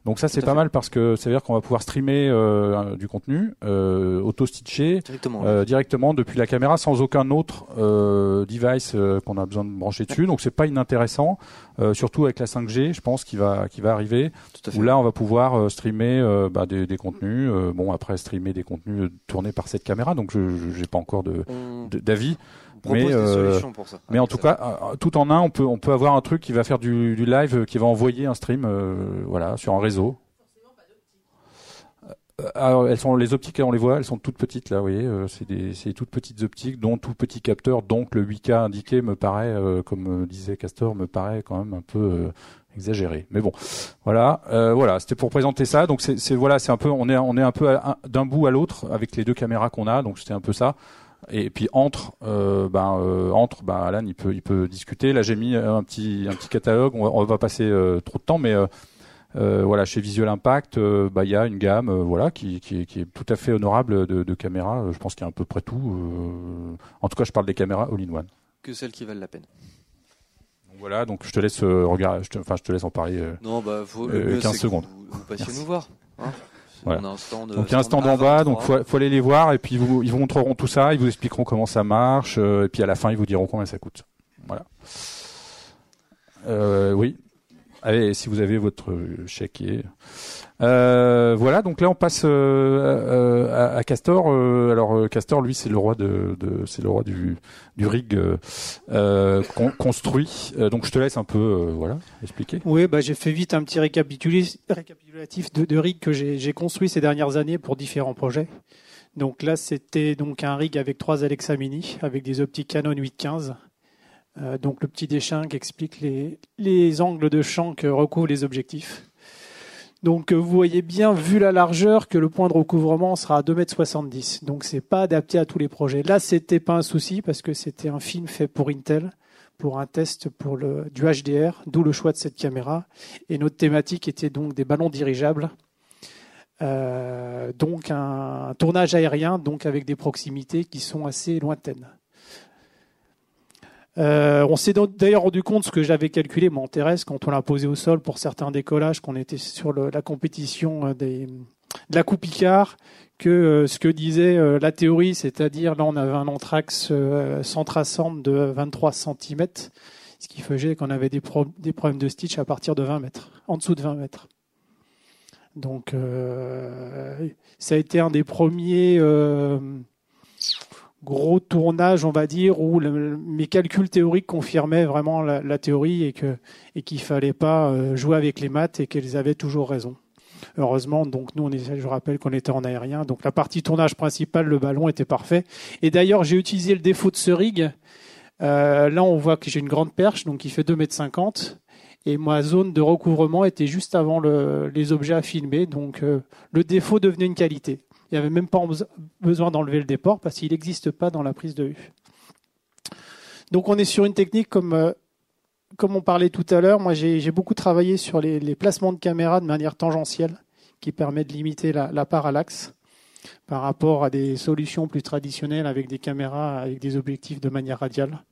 Donc ça c'est pas fait. mal parce que ça veut dire qu'on va pouvoir streamer euh, du contenu, euh, auto-stitcher, Directement. euh, directement depuis la caméra sans aucun autre euh, device euh, qu'on a besoin de brancher dessus. Donc c'est pas inintéressant, euh, surtout avec la 5G, je pense qui va qui va arriver tout à fait. où là on va pouvoir streamer euh, bah, des, des contenus. euh, bon après streamer des contenus tournés par cette caméra, donc je j'ai pas encore de on de- d'avis. Propose mais, des euh, solutions pour ça. Mais en tout ça. cas, euh, tout en un, on peut on peut avoir un truc qui va faire du, du live, euh, qui va envoyer un stream, euh, voilà, sur un réseau. Euh, Alors, elles sont les optiques, on les voit, elles sont toutes petites là, vous voyez, euh, c'est des, c'est toutes petites optiques, dont tout petit capteur, donc le 8K indiqué me paraît, euh, comme euh, disait Castor, me paraît quand même un peu euh, exagéré. Mais bon, voilà, euh, voilà, c'était pour présenter ça. Donc c'est, c'est voilà, c'est un peu, on est, on est un peu d'un bout à l'autre avec les deux caméras qu'on a, donc c'était un peu ça. Et puis entre, euh, ben euh, entre, ben Alan il peut, il peut discuter. Là j'ai mis un petit, un petit catalogue. On va, on va pas passer euh, trop de temps, mais euh, euh, voilà, chez Visual Impact, euh, bah, il y a une gamme, euh, voilà, qui, qui, est- qui est tout à fait honorable de, de caméras. Je pense qu'il y a à peu près tout. euh, en tout cas, je parle des caméras all-in-one. que celles qui valent la peine. Voilà, donc je te laisse euh, regarder, je te, enfin je te laisse en parler. euh. Non, bah, faut, Euh, le mieux, 15 c'est que secondes. Vous, vous passiez nous voir. hein. Voilà. On a un stand, Donc il y a un stand en bas, donc faut, faut aller les voir et puis vous, ils vous montreront tout ça, ils vous expliqueront comment ça marche euh, et puis à la fin ils vous diront combien ça coûte. Voilà. Euh, oui. Allez, si vous avez votre chéquier. Euh, voilà, donc là on passe euh, euh, à, Castor. Euh, alors euh, Castor, lui, c'est le roi de, de c'est le roi du, du rig euh, con- construit. Donc je te laisse un peu, voilà, expliquer. Oui, bah, j'ai fait vite un petit récapitulatif de, de rig que j'ai j'ai construit ces dernières années pour différents projets. Donc là, c'était donc un rig avec trois Alexa Mini, avec des optiques Canon 815. Euh, donc le petit dessin qui explique les, les angles de champ que recouvrent les objectifs. Donc euh, vous voyez bien, vu la largeur, que le point de recouvrement sera à 2,70 m. Donc c'est pas adapté à tous les projets. Là, c'était pas un souci parce que c'était un film fait pour Intel, pour un test pour le, du HDR, d'où le choix de cette caméra. Et notre thématique était donc des ballons dirigeables. Euh, donc un tournage aérien, donc avec des proximités qui sont assez lointaines. Euh, on s'est d'ailleurs rendu compte, ce que j'avais calculé, mon Thérèse, quand on l'a posé au sol pour certains décollages, qu'on était sur la compétition euh, des, de la Coupe Picard, que euh, ce que disait euh, la théorie, c'est-à-dire là on avait un anthrax centre-assemble de 23 cm, ce qui faisait qu'on avait des, pro- des problèmes de stitch à partir de 20 mètres, en dessous de 20 mètres. Donc ça a été un des premiers gros tournages, on va dire, où mes calculs théoriques confirmaient vraiment la, théorie et que et qu'il fallait pas euh, jouer avec les maths et qu'elles avaient toujours raison. Heureusement, donc nous, on est, je rappelle qu'on était en aérien, donc la partie tournage principale, le ballon était parfait. Et d'ailleurs, j'ai utilisé le défaut de ce rig. Euh, là, on voit que j'ai une grande perche, donc il fait 2,50 m. Et ma zone de recouvrement était juste avant le- les objets à filmer, donc euh, le défaut devenait une qualité. Il n'y avait même pas beso- besoin d'enlever le déport parce qu'il n'existe pas dans la prise de vue. Donc on est sur une technique comme euh, comme on parlait tout à l'heure, moi j'ai beaucoup travaillé sur les, placements de caméras de manière tangentielle, qui permet de limiter la, la parallaxe par rapport à des solutions plus traditionnelles avec des caméras avec des objectifs de manière radiale.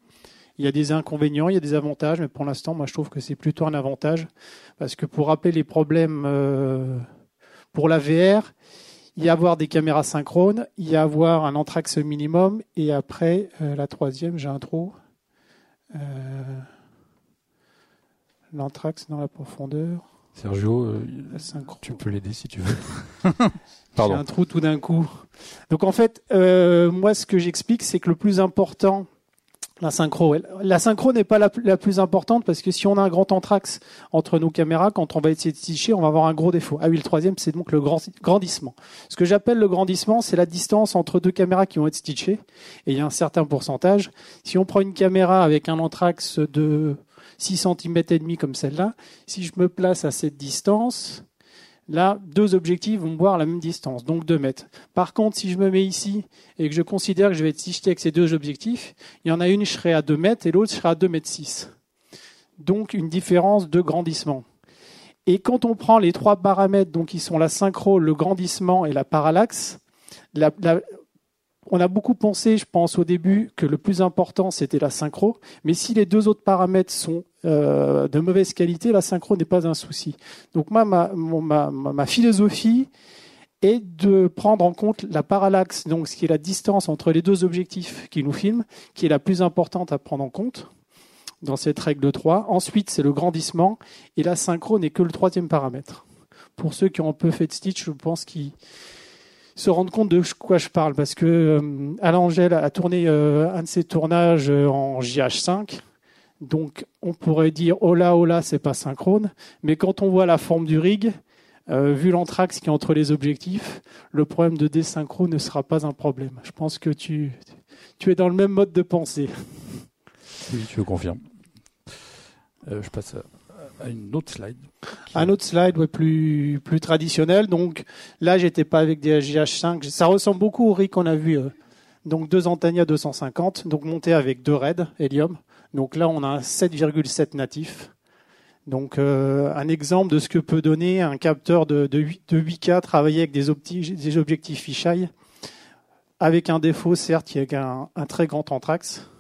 Il y a des inconvénients, il y a des avantages, mais pour l'instant, moi je trouve que c'est plutôt un avantage parce que pour rappeler les problèmes euh, pour la VR, y a avoir des caméras synchrones, il y a avoir un anthrax minimum et après euh, la troisième, j'ai un trou. Euh, l'anthrax dans la profondeur. Sergio, euh, tu peux l'aider si tu veux. J'ai un trou tout d'un coup. Donc en fait, euh, moi ce que j'explique, c'est que le plus important, la synchro, la synchro n'est pas la, plus importante parce que si on a un grand anthrax entre nos caméras, quand on va essayer de stitcher, on va avoir un gros défaut. Ah oui, le troisième, c'est donc le grandissement. Ce que j'appelle le grandissement, c'est la distance entre deux caméras qui vont être stitchées. Et il y a un certain pourcentage. Si on prend une caméra avec un anthrax de 6 cm et demi comme celle-là, si je me place à cette distance, là, deux objectifs vont voir la même distance, donc 2 mètres. Par contre, si je me mets ici et que je considère que je vais être stitché avec ces deux objectifs, il y en a une, je serai à 2 mètres et l'autre, je serai à 2 mètres 6. Donc, une différence de grandissement. Et quand on prend les trois paramètres, donc qui sont la synchro, le grandissement et la parallaxe, la, on a beaucoup pensé, je pense, au début, que le plus important, c'était la synchro. Mais si les deux autres paramètres sont euh, de mauvaise qualité, la synchro n'est pas un souci. Donc moi, ma, philosophie est de prendre en compte la parallaxe, donc ce qui est la distance entre les deux objectifs qui nous filment, qui est la plus importante à prendre en compte dans cette règle 3. Ensuite, c'est le grandissement. Et la synchro n'est que le troisième paramètre. Pour ceux qui ont un peu fait de Stitch, je pense qu'ils se rendre compte de quoi je parle parce que euh, Alain a tourné euh, un de ses tournages euh, en JH5. Donc on pourrait dire oh là oh là c'est pas synchrone, mais quand on voit la forme du rig, vu l'anthrax qui est entre les objectifs, le problème de désynchro ne sera pas un problème. Je pense que tu, tu es dans le même mode de pensée. Oui, je confirme. je passe à une autre slide. Un autre slide plus, plus traditionnel. Donc là, j'étais pas avec des GH5. Ça ressemble beaucoup au riz qu'on a vu. Euh. Donc deux Antania 250, donc monté avec deux raids hélium. Donc là, on a un 7,7 natif. Donc euh, un exemple de ce que peut donner un capteur de, de, 8, k travaillé avec des, des objectifs fisheye, avec un défaut certes, il y a un, un très grand anthrax.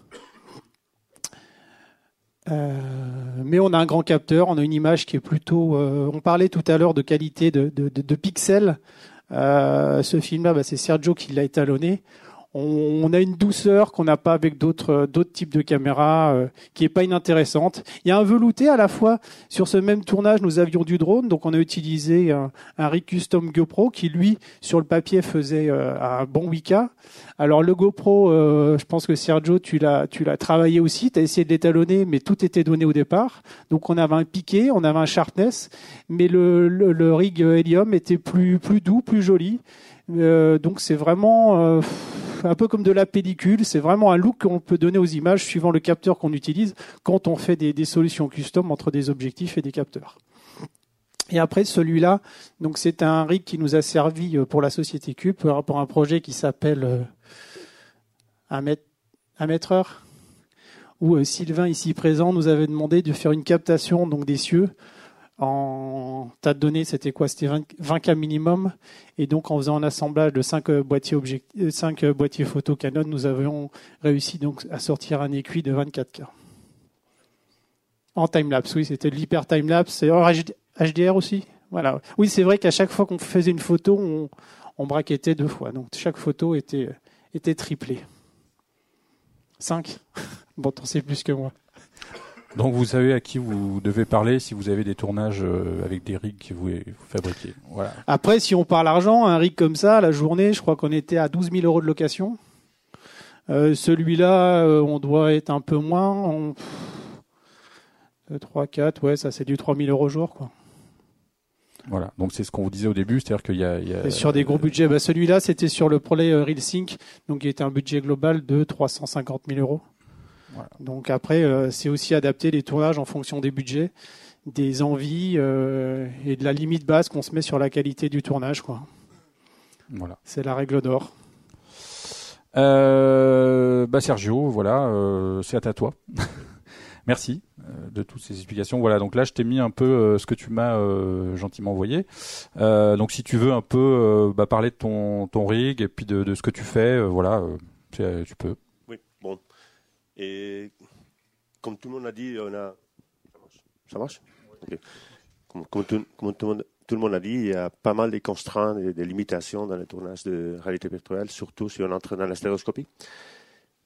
Euh, mais on a un grand capteur, on a une image qui est plutôt. Euh, on parlait tout à l'heure de qualité de, de, pixels. Euh, ce film-là, bah, c'est Sergio qui l'a étalonné on, a une douceur qu'on n'a pas avec d'autres d'autres types de caméras, euh, qui est pas inintéressante. Il y a un velouté à la fois sur ce même tournage, nous avions du drone, donc on a utilisé un, un rig custom GoPro qui lui sur le papier faisait euh, un bon Wika. Alors le GoPro, euh, je pense que Sergio, tu l'as travaillé aussi, tu as essayé de l'étalonner, mais tout était donné au départ. Donc on avait un piqué, on avait un sharpness, mais le, le, le rig Helium était plus plus doux, plus joli. Euh, donc c'est vraiment euh, un peu comme de la pellicule, c'est vraiment un look qu'on peut donner aux images suivant le capteur qu'on utilise quand on fait des, solutions custom entre des objectifs et des capteurs. Et après celui-là, donc c'est un rig qui nous a servi euh, pour la société Cube pour un projet qui s'appelle un mètre, un mètre heure, où Sylvain ici présent nous avait demandé de faire une captation donc des cieux en tas de données, c'était quoi? C'était 20, k minimum. Et donc, en faisant un assemblage de 5 euh, 5 euh, boîtiers photo Canon, nous avions réussi donc à sortir un écui de 24 k En time-lapse, oui, c'était de l'hyper time-lapse. HDR aussi? Voilà. Oui, c'est vrai qu'à chaque fois qu'on faisait une photo, on, on deux fois. Donc, chaque photo était, était triplée. 5 Bon, t'en sais plus que moi. Donc vous savez à qui vous devez parler si vous avez des tournages euh, avec des rigs que vous, fabriquez. Voilà. Après, si on parle argent, un rig comme ça, la journée, je crois qu'on était à 12 000 euros de location. Euh, celui-là, euh, on doit être un peu moins. On... 3, 4, ouais, ça c'est du 3 000 euros jour. Quoi. Voilà, donc c'est ce qu'on vous disait au début, c'est-à-dire qu'il y a, il y a... sur des gros budgets. Bah, celui-là, c'était sur le projet RealSync, donc il était un budget global de 350 000 euros. Donc après, euh, c'est aussi adapter les tournages en fonction des budgets, des envies euh, et de la limite basse qu'on se met sur la qualité du tournage. Quoi. Voilà. C'est la règle d'or. Euh, bah Sergio, voilà, c'est à toi. Merci de toutes ces explications. Voilà, donc là je t'ai mis un peu ce que tu m'as gentiment envoyé. donc si tu veux un peu bah, parler de ton, ton rig et puis de, de ce que tu fais, voilà, tu peux. Et comme tout le monde a dit, on a. Ça marche? Comme, tout, le monde, a dit, il y a pas mal de contraintes et des limitations dans le tournage de réalité virtuelle, surtout si on entre dans la stéréoscopie.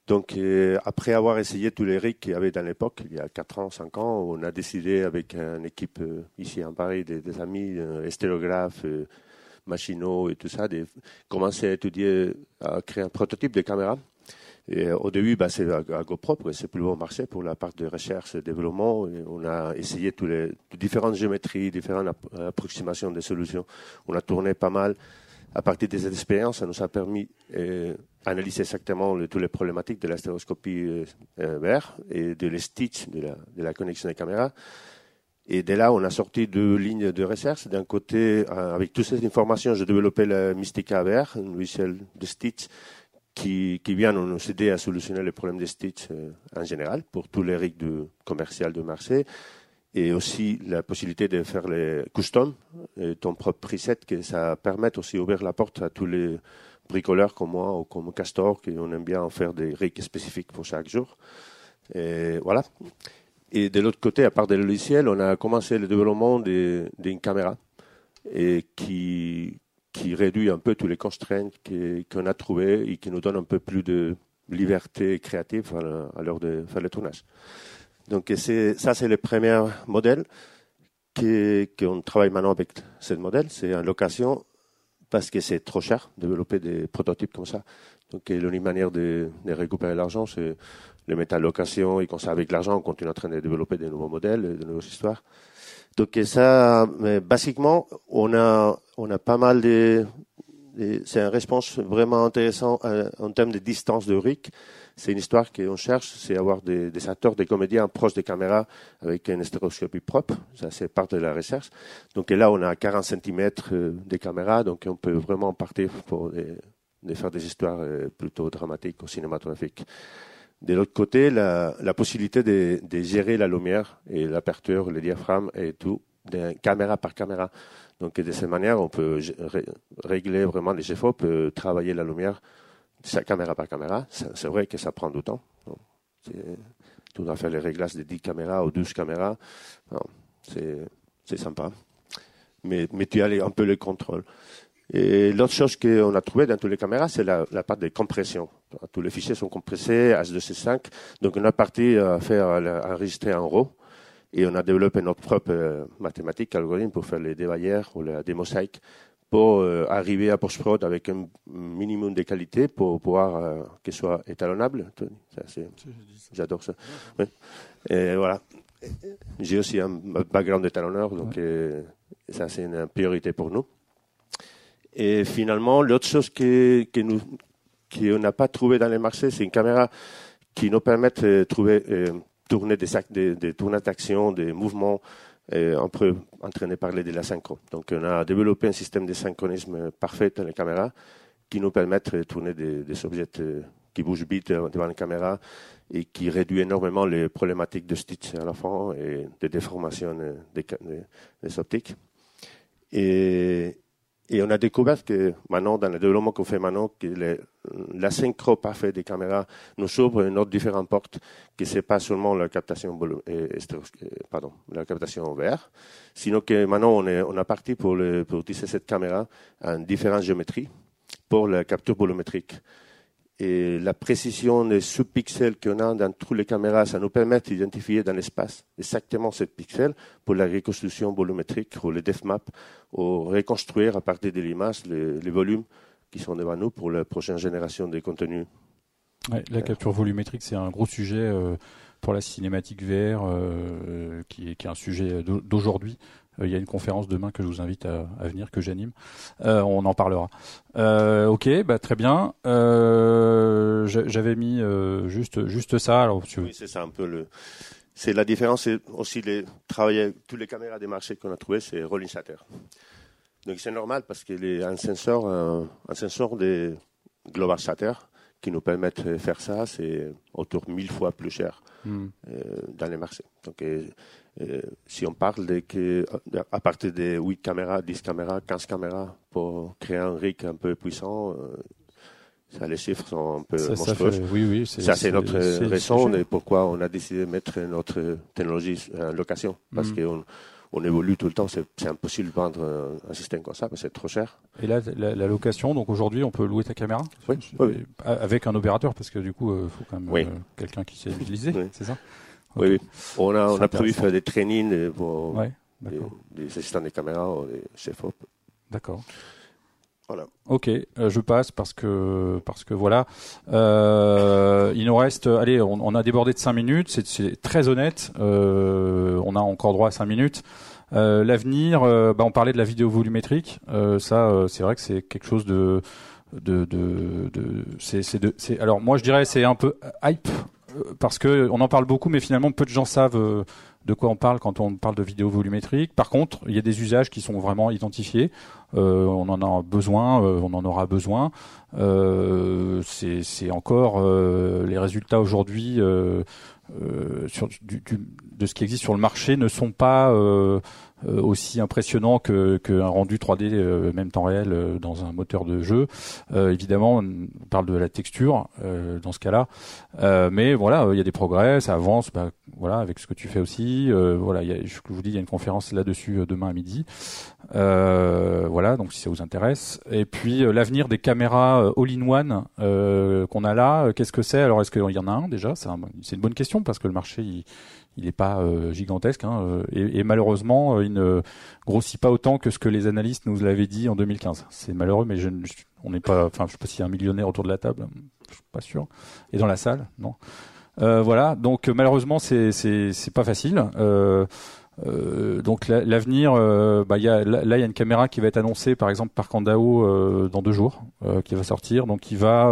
Donc, euh, après avoir essayé tous les rigs qu'il y avait dans l'époque, il y a 4 ans, 5 ans, on a décidé avec une équipe euh, ici en Paris, des, amis, euh, stélographes, machinaux et tout ça, de commencer à étudier, à créer un prototype de caméra et euh, au début, bah, c'est à, GoPro, c'est plus bon marché pour la part de recherche et développement. On a essayé toutes les différentes géométries, différentes approximations des solutions. On a tourné pas mal. À partir de cette expérience, ça nous a permis d'analyser euh, exactement toutes les problématiques de la stéréoscopie euh, euh et de les stitch de la, de la connexion des caméras. Et dès là, on a sorti deux lignes de recherche. D'un côté, avec toutes ces informations, j'ai développé la Mystica VR, un logiciel de stitch qui, vient nous aider à solutionner les problèmes des Stitch euh, en général pour tous les rigs de, commercial de marché et aussi la possibilité de faire les custom, et ton propre preset, que ça permet aussi d'ouvrir la porte à tous les bricoleurs comme moi ou comme Castor, qui on aime bien en faire des rigs spécifiques pour chaque jour. Et voilà. Et de l'autre côté, à part des logiciels, on a commencé le développement d'une caméra et qui, qui réduit un peu tous les constraintes qu'on a trouvées et qui nous donne un peu plus de liberté créative à l'heure de faire le tournage. Donc ça, c'est le premier modèle qu'on travaille maintenant avec ce modèle. C'est en location parce que c'est trop cher de développer des prototypes comme ça. Donc l'unique manière de, de récupérer l'argent, c'est le mettre en location et comme ça, avec l'argent, on continue en train de développer des nouveaux modèles, de nouvelles histoires. Donc ça, mais basiquement, on a, on a pas mal de, c'est un réponse vraiment intéressant euh, en termes de distance de RIC. C'est une histoire qu'on cherche, c'est avoir des, acteurs, des comédiens proches des caméras avec une stéréoscopie propre. Ça, c'est part de la recherche. Donc là, on a 40 cm des caméras, donc on peut vraiment partir pour faire des histoires euh, plutôt dramatiques ou cinématographiques. De l'autre côté, la, possibilité de, gérer la lumière et l'aperture, le diaphragme et tout, de caméra par caméra. Donc de cette manière, on peut régler vraiment les effets, on peut travailler la lumière caméra par caméra. C'est vrai que ça prend du temps. Tu dois faire les réglages de 10 caméras ou 12 caméras. C'est sympa. Mais tu as un peu le contrôle. Et l'autre chose qu'on a trouvé dans toutes les caméras, c'est la, la, part de compression. Tous les fichiers sont compressés, H265. Donc, on a parti à faire, à enregistrer en RAW. Et on a développé notre propre euh, mathématique, algorithme pour faire les dévaillères ou les, des mosaïques pour euh, arriver à post-prod avec un minimum de qualité pour pouvoir euh, que ce soit étalonnable. J'adore ça. Et voilà. J'ai aussi un background d'étalonneur, donc ça c'est une priorité pour nous. Et finalement, l'autre chose que, qu'on n'a pas trouvé dans les marchés, c'est une caméra qui nous permet de trouver, euh, tourner des, des, des tournages d'action, des mouvements, euh, on peut entraîner parler de la synchro. Donc, on a développé un système de synchronisme parfait dans les caméras qui nous permet de tourner des, objets euh, qui bougent vite devant la caméra et qui réduit énormément les problématiques de stitch à la fin et de déformation des, des optiques. Et, et on a découvert que maintenant, dans le développement qu'on fait maintenant, que la synchro parfait des caméras nous ouvre une autre différente porte, que c'est pas seulement la captation, euh, pardon, la captation vert, sinon que maintenant on est, on a parti pour, le, pour utiliser cette caméra en différentes géométries pour la capture volumétrique et la précision des sous-pixels qu'on a dans toutes les caméras, ça nous permet d'identifier dans l'espace exactement ces pixels pour la reconstruction volumétrique ou le depth map, ou reconstruire à partir de l'image les, volumes qui sont devant nous pour la prochaine génération des contenus. la capture volumétrique, c'est un gros sujet euh, pour la cinématique VR, euh, qui, est, qui, est, un sujet d'aujourd'hui. Euh, il y a une conférence demain que je vous invite à, venir, que j'anime. Euh, on en parlera. Euh, ok, bah, très bien. J'avais mis juste, juste ça. Alors, Oui, c'est ça un peu le. C'est la différence, c'est aussi les travailler toutes les caméras des marchés qu'on a trouvées, c'est rolling shutter. Donc c'est normal parce qu'il est un sensor, un, sensor des global shutter qui nous permettent de faire ça, c'est autour de 1000 fois plus cher Hmm. euh, dans les marchés. Donc, si on parle de que, à partir de 8 caméras, 10 caméras, 15 caméras pour créer un rig un peu puissant, euh, ça, les chiffres sont un peu Ça, ça monstrueux. fait- oui, oui. Ça, c'est notre raison de pourquoi on a décidé de mettre notre technologie en location. Parce Mhm. qu'on on évolue tout le temps. C'est impossible de vendre un, système comme ça, c'est trop cher. Et là, la, la location, donc aujourd'hui, on peut louer ta caméra? Oui. Avec un opérateur, parce que du coup, il faut quand même Oui. euh, quelqu'un qui sait l'utiliser, Oui. c'est ça? Oui, oui. On a, on a prévu faire des trainings pour Ouais, des, des assistants de caméra ou des chefs op. D'accord. Voilà. Ok, euh, je passe parce que parce que voilà, Euh, il nous reste, allez, on, on a débordé de 5 minutes, c'est- très honnête, euh, on a encore droit à 5 minutes. L'avenir, bah, on parlait de la vidéo volumétrique, ça c'est vrai que c'est quelque chose de de de, de c'est alors moi je dirais c'est un peu hype parce que on en parle beaucoup mais finalement peu de gens savent euh, de quoi on parle quand on parle de vidéo volumétrique. Par contre, il y a des usages qui sont vraiment identifiés. Euh, on en a besoin, euh, on en aura besoin. Euh, c'est encore euh, les résultats aujourd'hui euh, euh, du, du- de ce qui existe sur le marché ne sont pas euh, euh, aussi impressionnants que qu'un rendu 3D euh, même temps réel euh, dans un moteur de jeu. Euh, évidemment, on parle de la texture euh, dans ce cas-là, Euh, mais voilà, il y a des progrès, ça avance. Bah, voilà, avec ce que tu fais aussi. Euh, voilà, il y a, je vous dis, il y a une conférence là-dessus euh, demain à midi. Euh, voilà, donc si ça vous intéresse. Et puis euh, l'avenir des caméras euh, all-in-one euh, qu'on a là, euh, qu'est-ce que c'est? Alors est-ce qu'il y en a un déjà? C'est une bonne question parce que le marché il, il est pas euh, gigantesque hein, euh, et, malheureusement euh, il ne grossit pas autant que ce que les analystes nous l'avaient dit en 2015. C'est malheureux, mais je, je- on n'est pas. Enfin, je sais pas s'il y a un millionnaire autour de la table. Je suis pas sûr. Et dans la salle, non. Voilà. Donc malheureusement, c'est c'est pas facile. Donc la- l'avenir, bah, là, il y a une caméra qui va être annoncée, par exemple par Kandao euh, dans deux jours, qui va sortir. Donc qui va,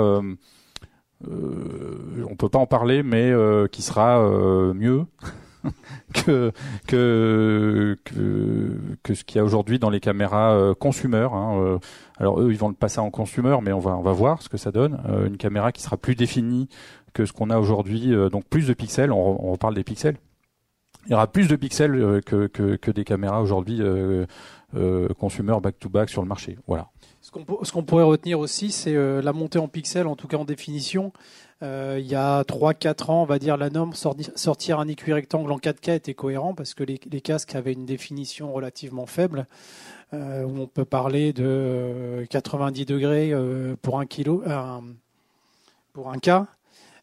on peut pas en parler, mais euh, qui sera euh, mieux que, que que ce qu'il y a aujourd'hui dans les caméras euh, consumer. Hein, euh. alors eux, ils vont le passer en consumer, mais on va on va voir ce que ça donne. Euh, une caméra qui sera plus définie que ce qu'on a aujourd'hui, euh, donc plus de pixels. On, on reparle des pixels. Il y aura plus de pixels euh, que, des caméras aujourd'hui euh, euh, consumer back-to-back sur le marché. Voilà. Ce qu'on pourrait retenir aussi, c'est euh, la montée en pixels, en tout cas en définition. Il y a 3-4 ans, on va dire, la norme sorti- sortir un écui rectangle en 4K était cohérent parce que les, casques avaient une définition relativement faible, où on peut parler de euh, 90 degrés pour un kilo, pour un K.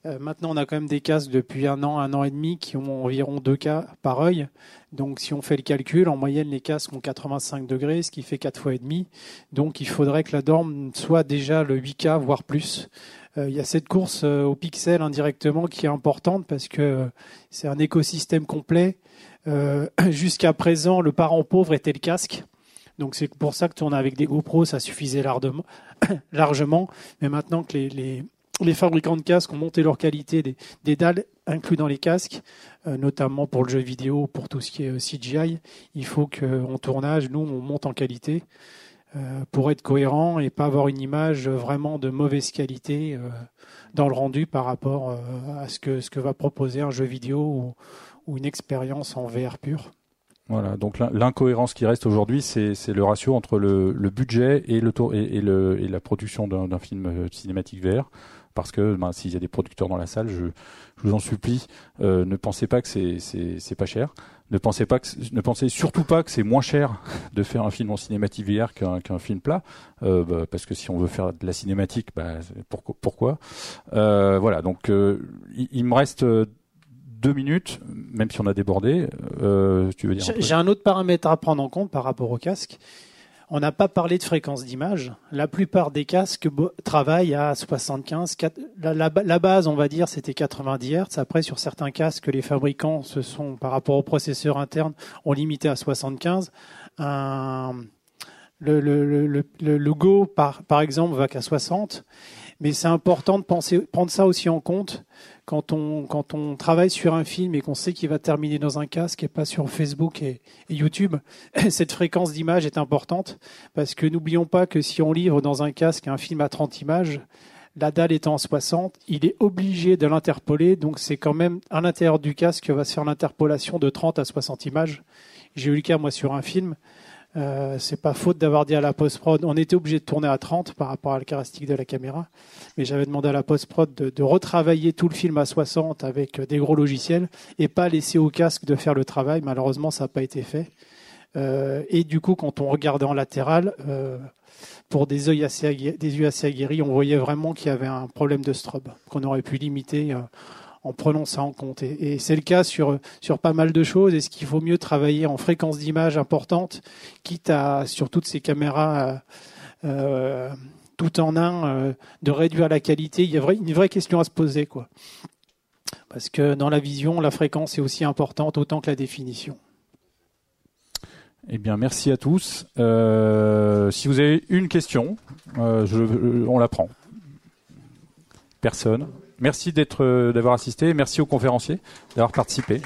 Euh, maintenant, on a quand même des casques depuis un an, un an et demi qui ont environ 2 K par œil. Donc, si on fait le calcul, en moyenne, les casques ont 85 degrés, ce qui fait 4 fois et demi. Donc il faudrait que la norme soit déjà le 8K, voire plus. Euh, il y a cette course euh, au pixel indirectement qui est importante parce que c'est un écosystème complet. Jusqu'à présent, le parent pauvre était le casque. Donc c'est pour ça que tourner avec des GoPro, ça suffisait largement. Mais maintenant que les, les fabricants de casques ont monté leur qualité des, dalles inclus dans les casques, euh, notamment pour le jeu vidéo, pour tout ce qui est euh, CGI, il faut qu'en tournage, nous, on monte en qualité euh, pour être cohérent et pas avoir une image vraiment de mauvaise qualité dans le rendu par rapport à ce que, ce que va proposer un jeu vidéo ou, une expérience en VR pure. Voilà, donc l'in- l'incohérence qui reste aujourd'hui, c'est le ratio entre le, budget et, le et, le, et la production d'un film cinématique VR. Parce que ben, s'il y a des producteurs dans la salle, je, je vous en supplie, euh, ne pensez pas que c'est- pas cher. Ne pensez, pas que, ne pensez surtout pas que c'est moins cher de faire un film en cinématique VR qu'un film plat. Euh, bah, parce que si on veut faire de la cinématique, bah, pourquoi, Euh, Voilà, donc euh, il, il me reste euh, deux minutes, même si on a débordé. Euh, tu veux dire j'ai un autre paramètre à prendre en compte par rapport au casque. On n'a pas parlé de fréquence d'image. La plupart des casques travaillent à 75. quat- La, base, on va dire, c'était 90 Hz. Après, sur certains casques, les fabricants se sont, par rapport au processeur interne, ont limité à 75. Un- le, le, par, exemple, va qu'à 60. Mais c'est important de prendre ça aussi en compte quand on, travaille sur un film et qu'on sait qu'il va terminer dans un casque et pas sur Facebook et, et YouTube, cette fréquence d'image est importante parce que n'oublions pas que si on livre dans un casque un film à 30 images, la dalle étant en 60, il est obligé de l'interpoler, donc c'est quand même à l'intérieur du casque que va se faire l'interpolation de 30 à 60 images. J'ai eu le cas moi sur un film. Euh, c'est pas faute d'avoir dit à la post-prod, on était obligé de tourner à 30 par rapport à la caractéristique de la caméra, mais j'avais demandé à la post-prod de, retravailler tout le film à 60 avec des gros logiciels et pas laisser au casque de faire le travail. Malheureusement, ça n'a pas été fait. Euh, et du coup, quand on regardait en latéral, euh, pour des yeux assez, aguerris, des yeux assez aguerris, on voyait vraiment qu'il y avait un problème de strobe qu'on aurait pu limiter euh, en prenant ça en compte. Et, c'est le cas sur, sur pas mal de choses. Est-ce qu'il vaut mieux travailler en fréquence d'image importante, quitte à, sur toutes ces caméras euh, tout en un, euh, de réduire la qualité? Il y a une vraie question à se poser. quoi. Parce que dans la vision, la fréquence est aussi importante autant que la définition. Eh bien, merci à tous. Euh, si vous avez une question, euh, je, on la prend. Personne. Merci d'être, d'avoir assisté. Merci aux conférenciers d'avoir participé.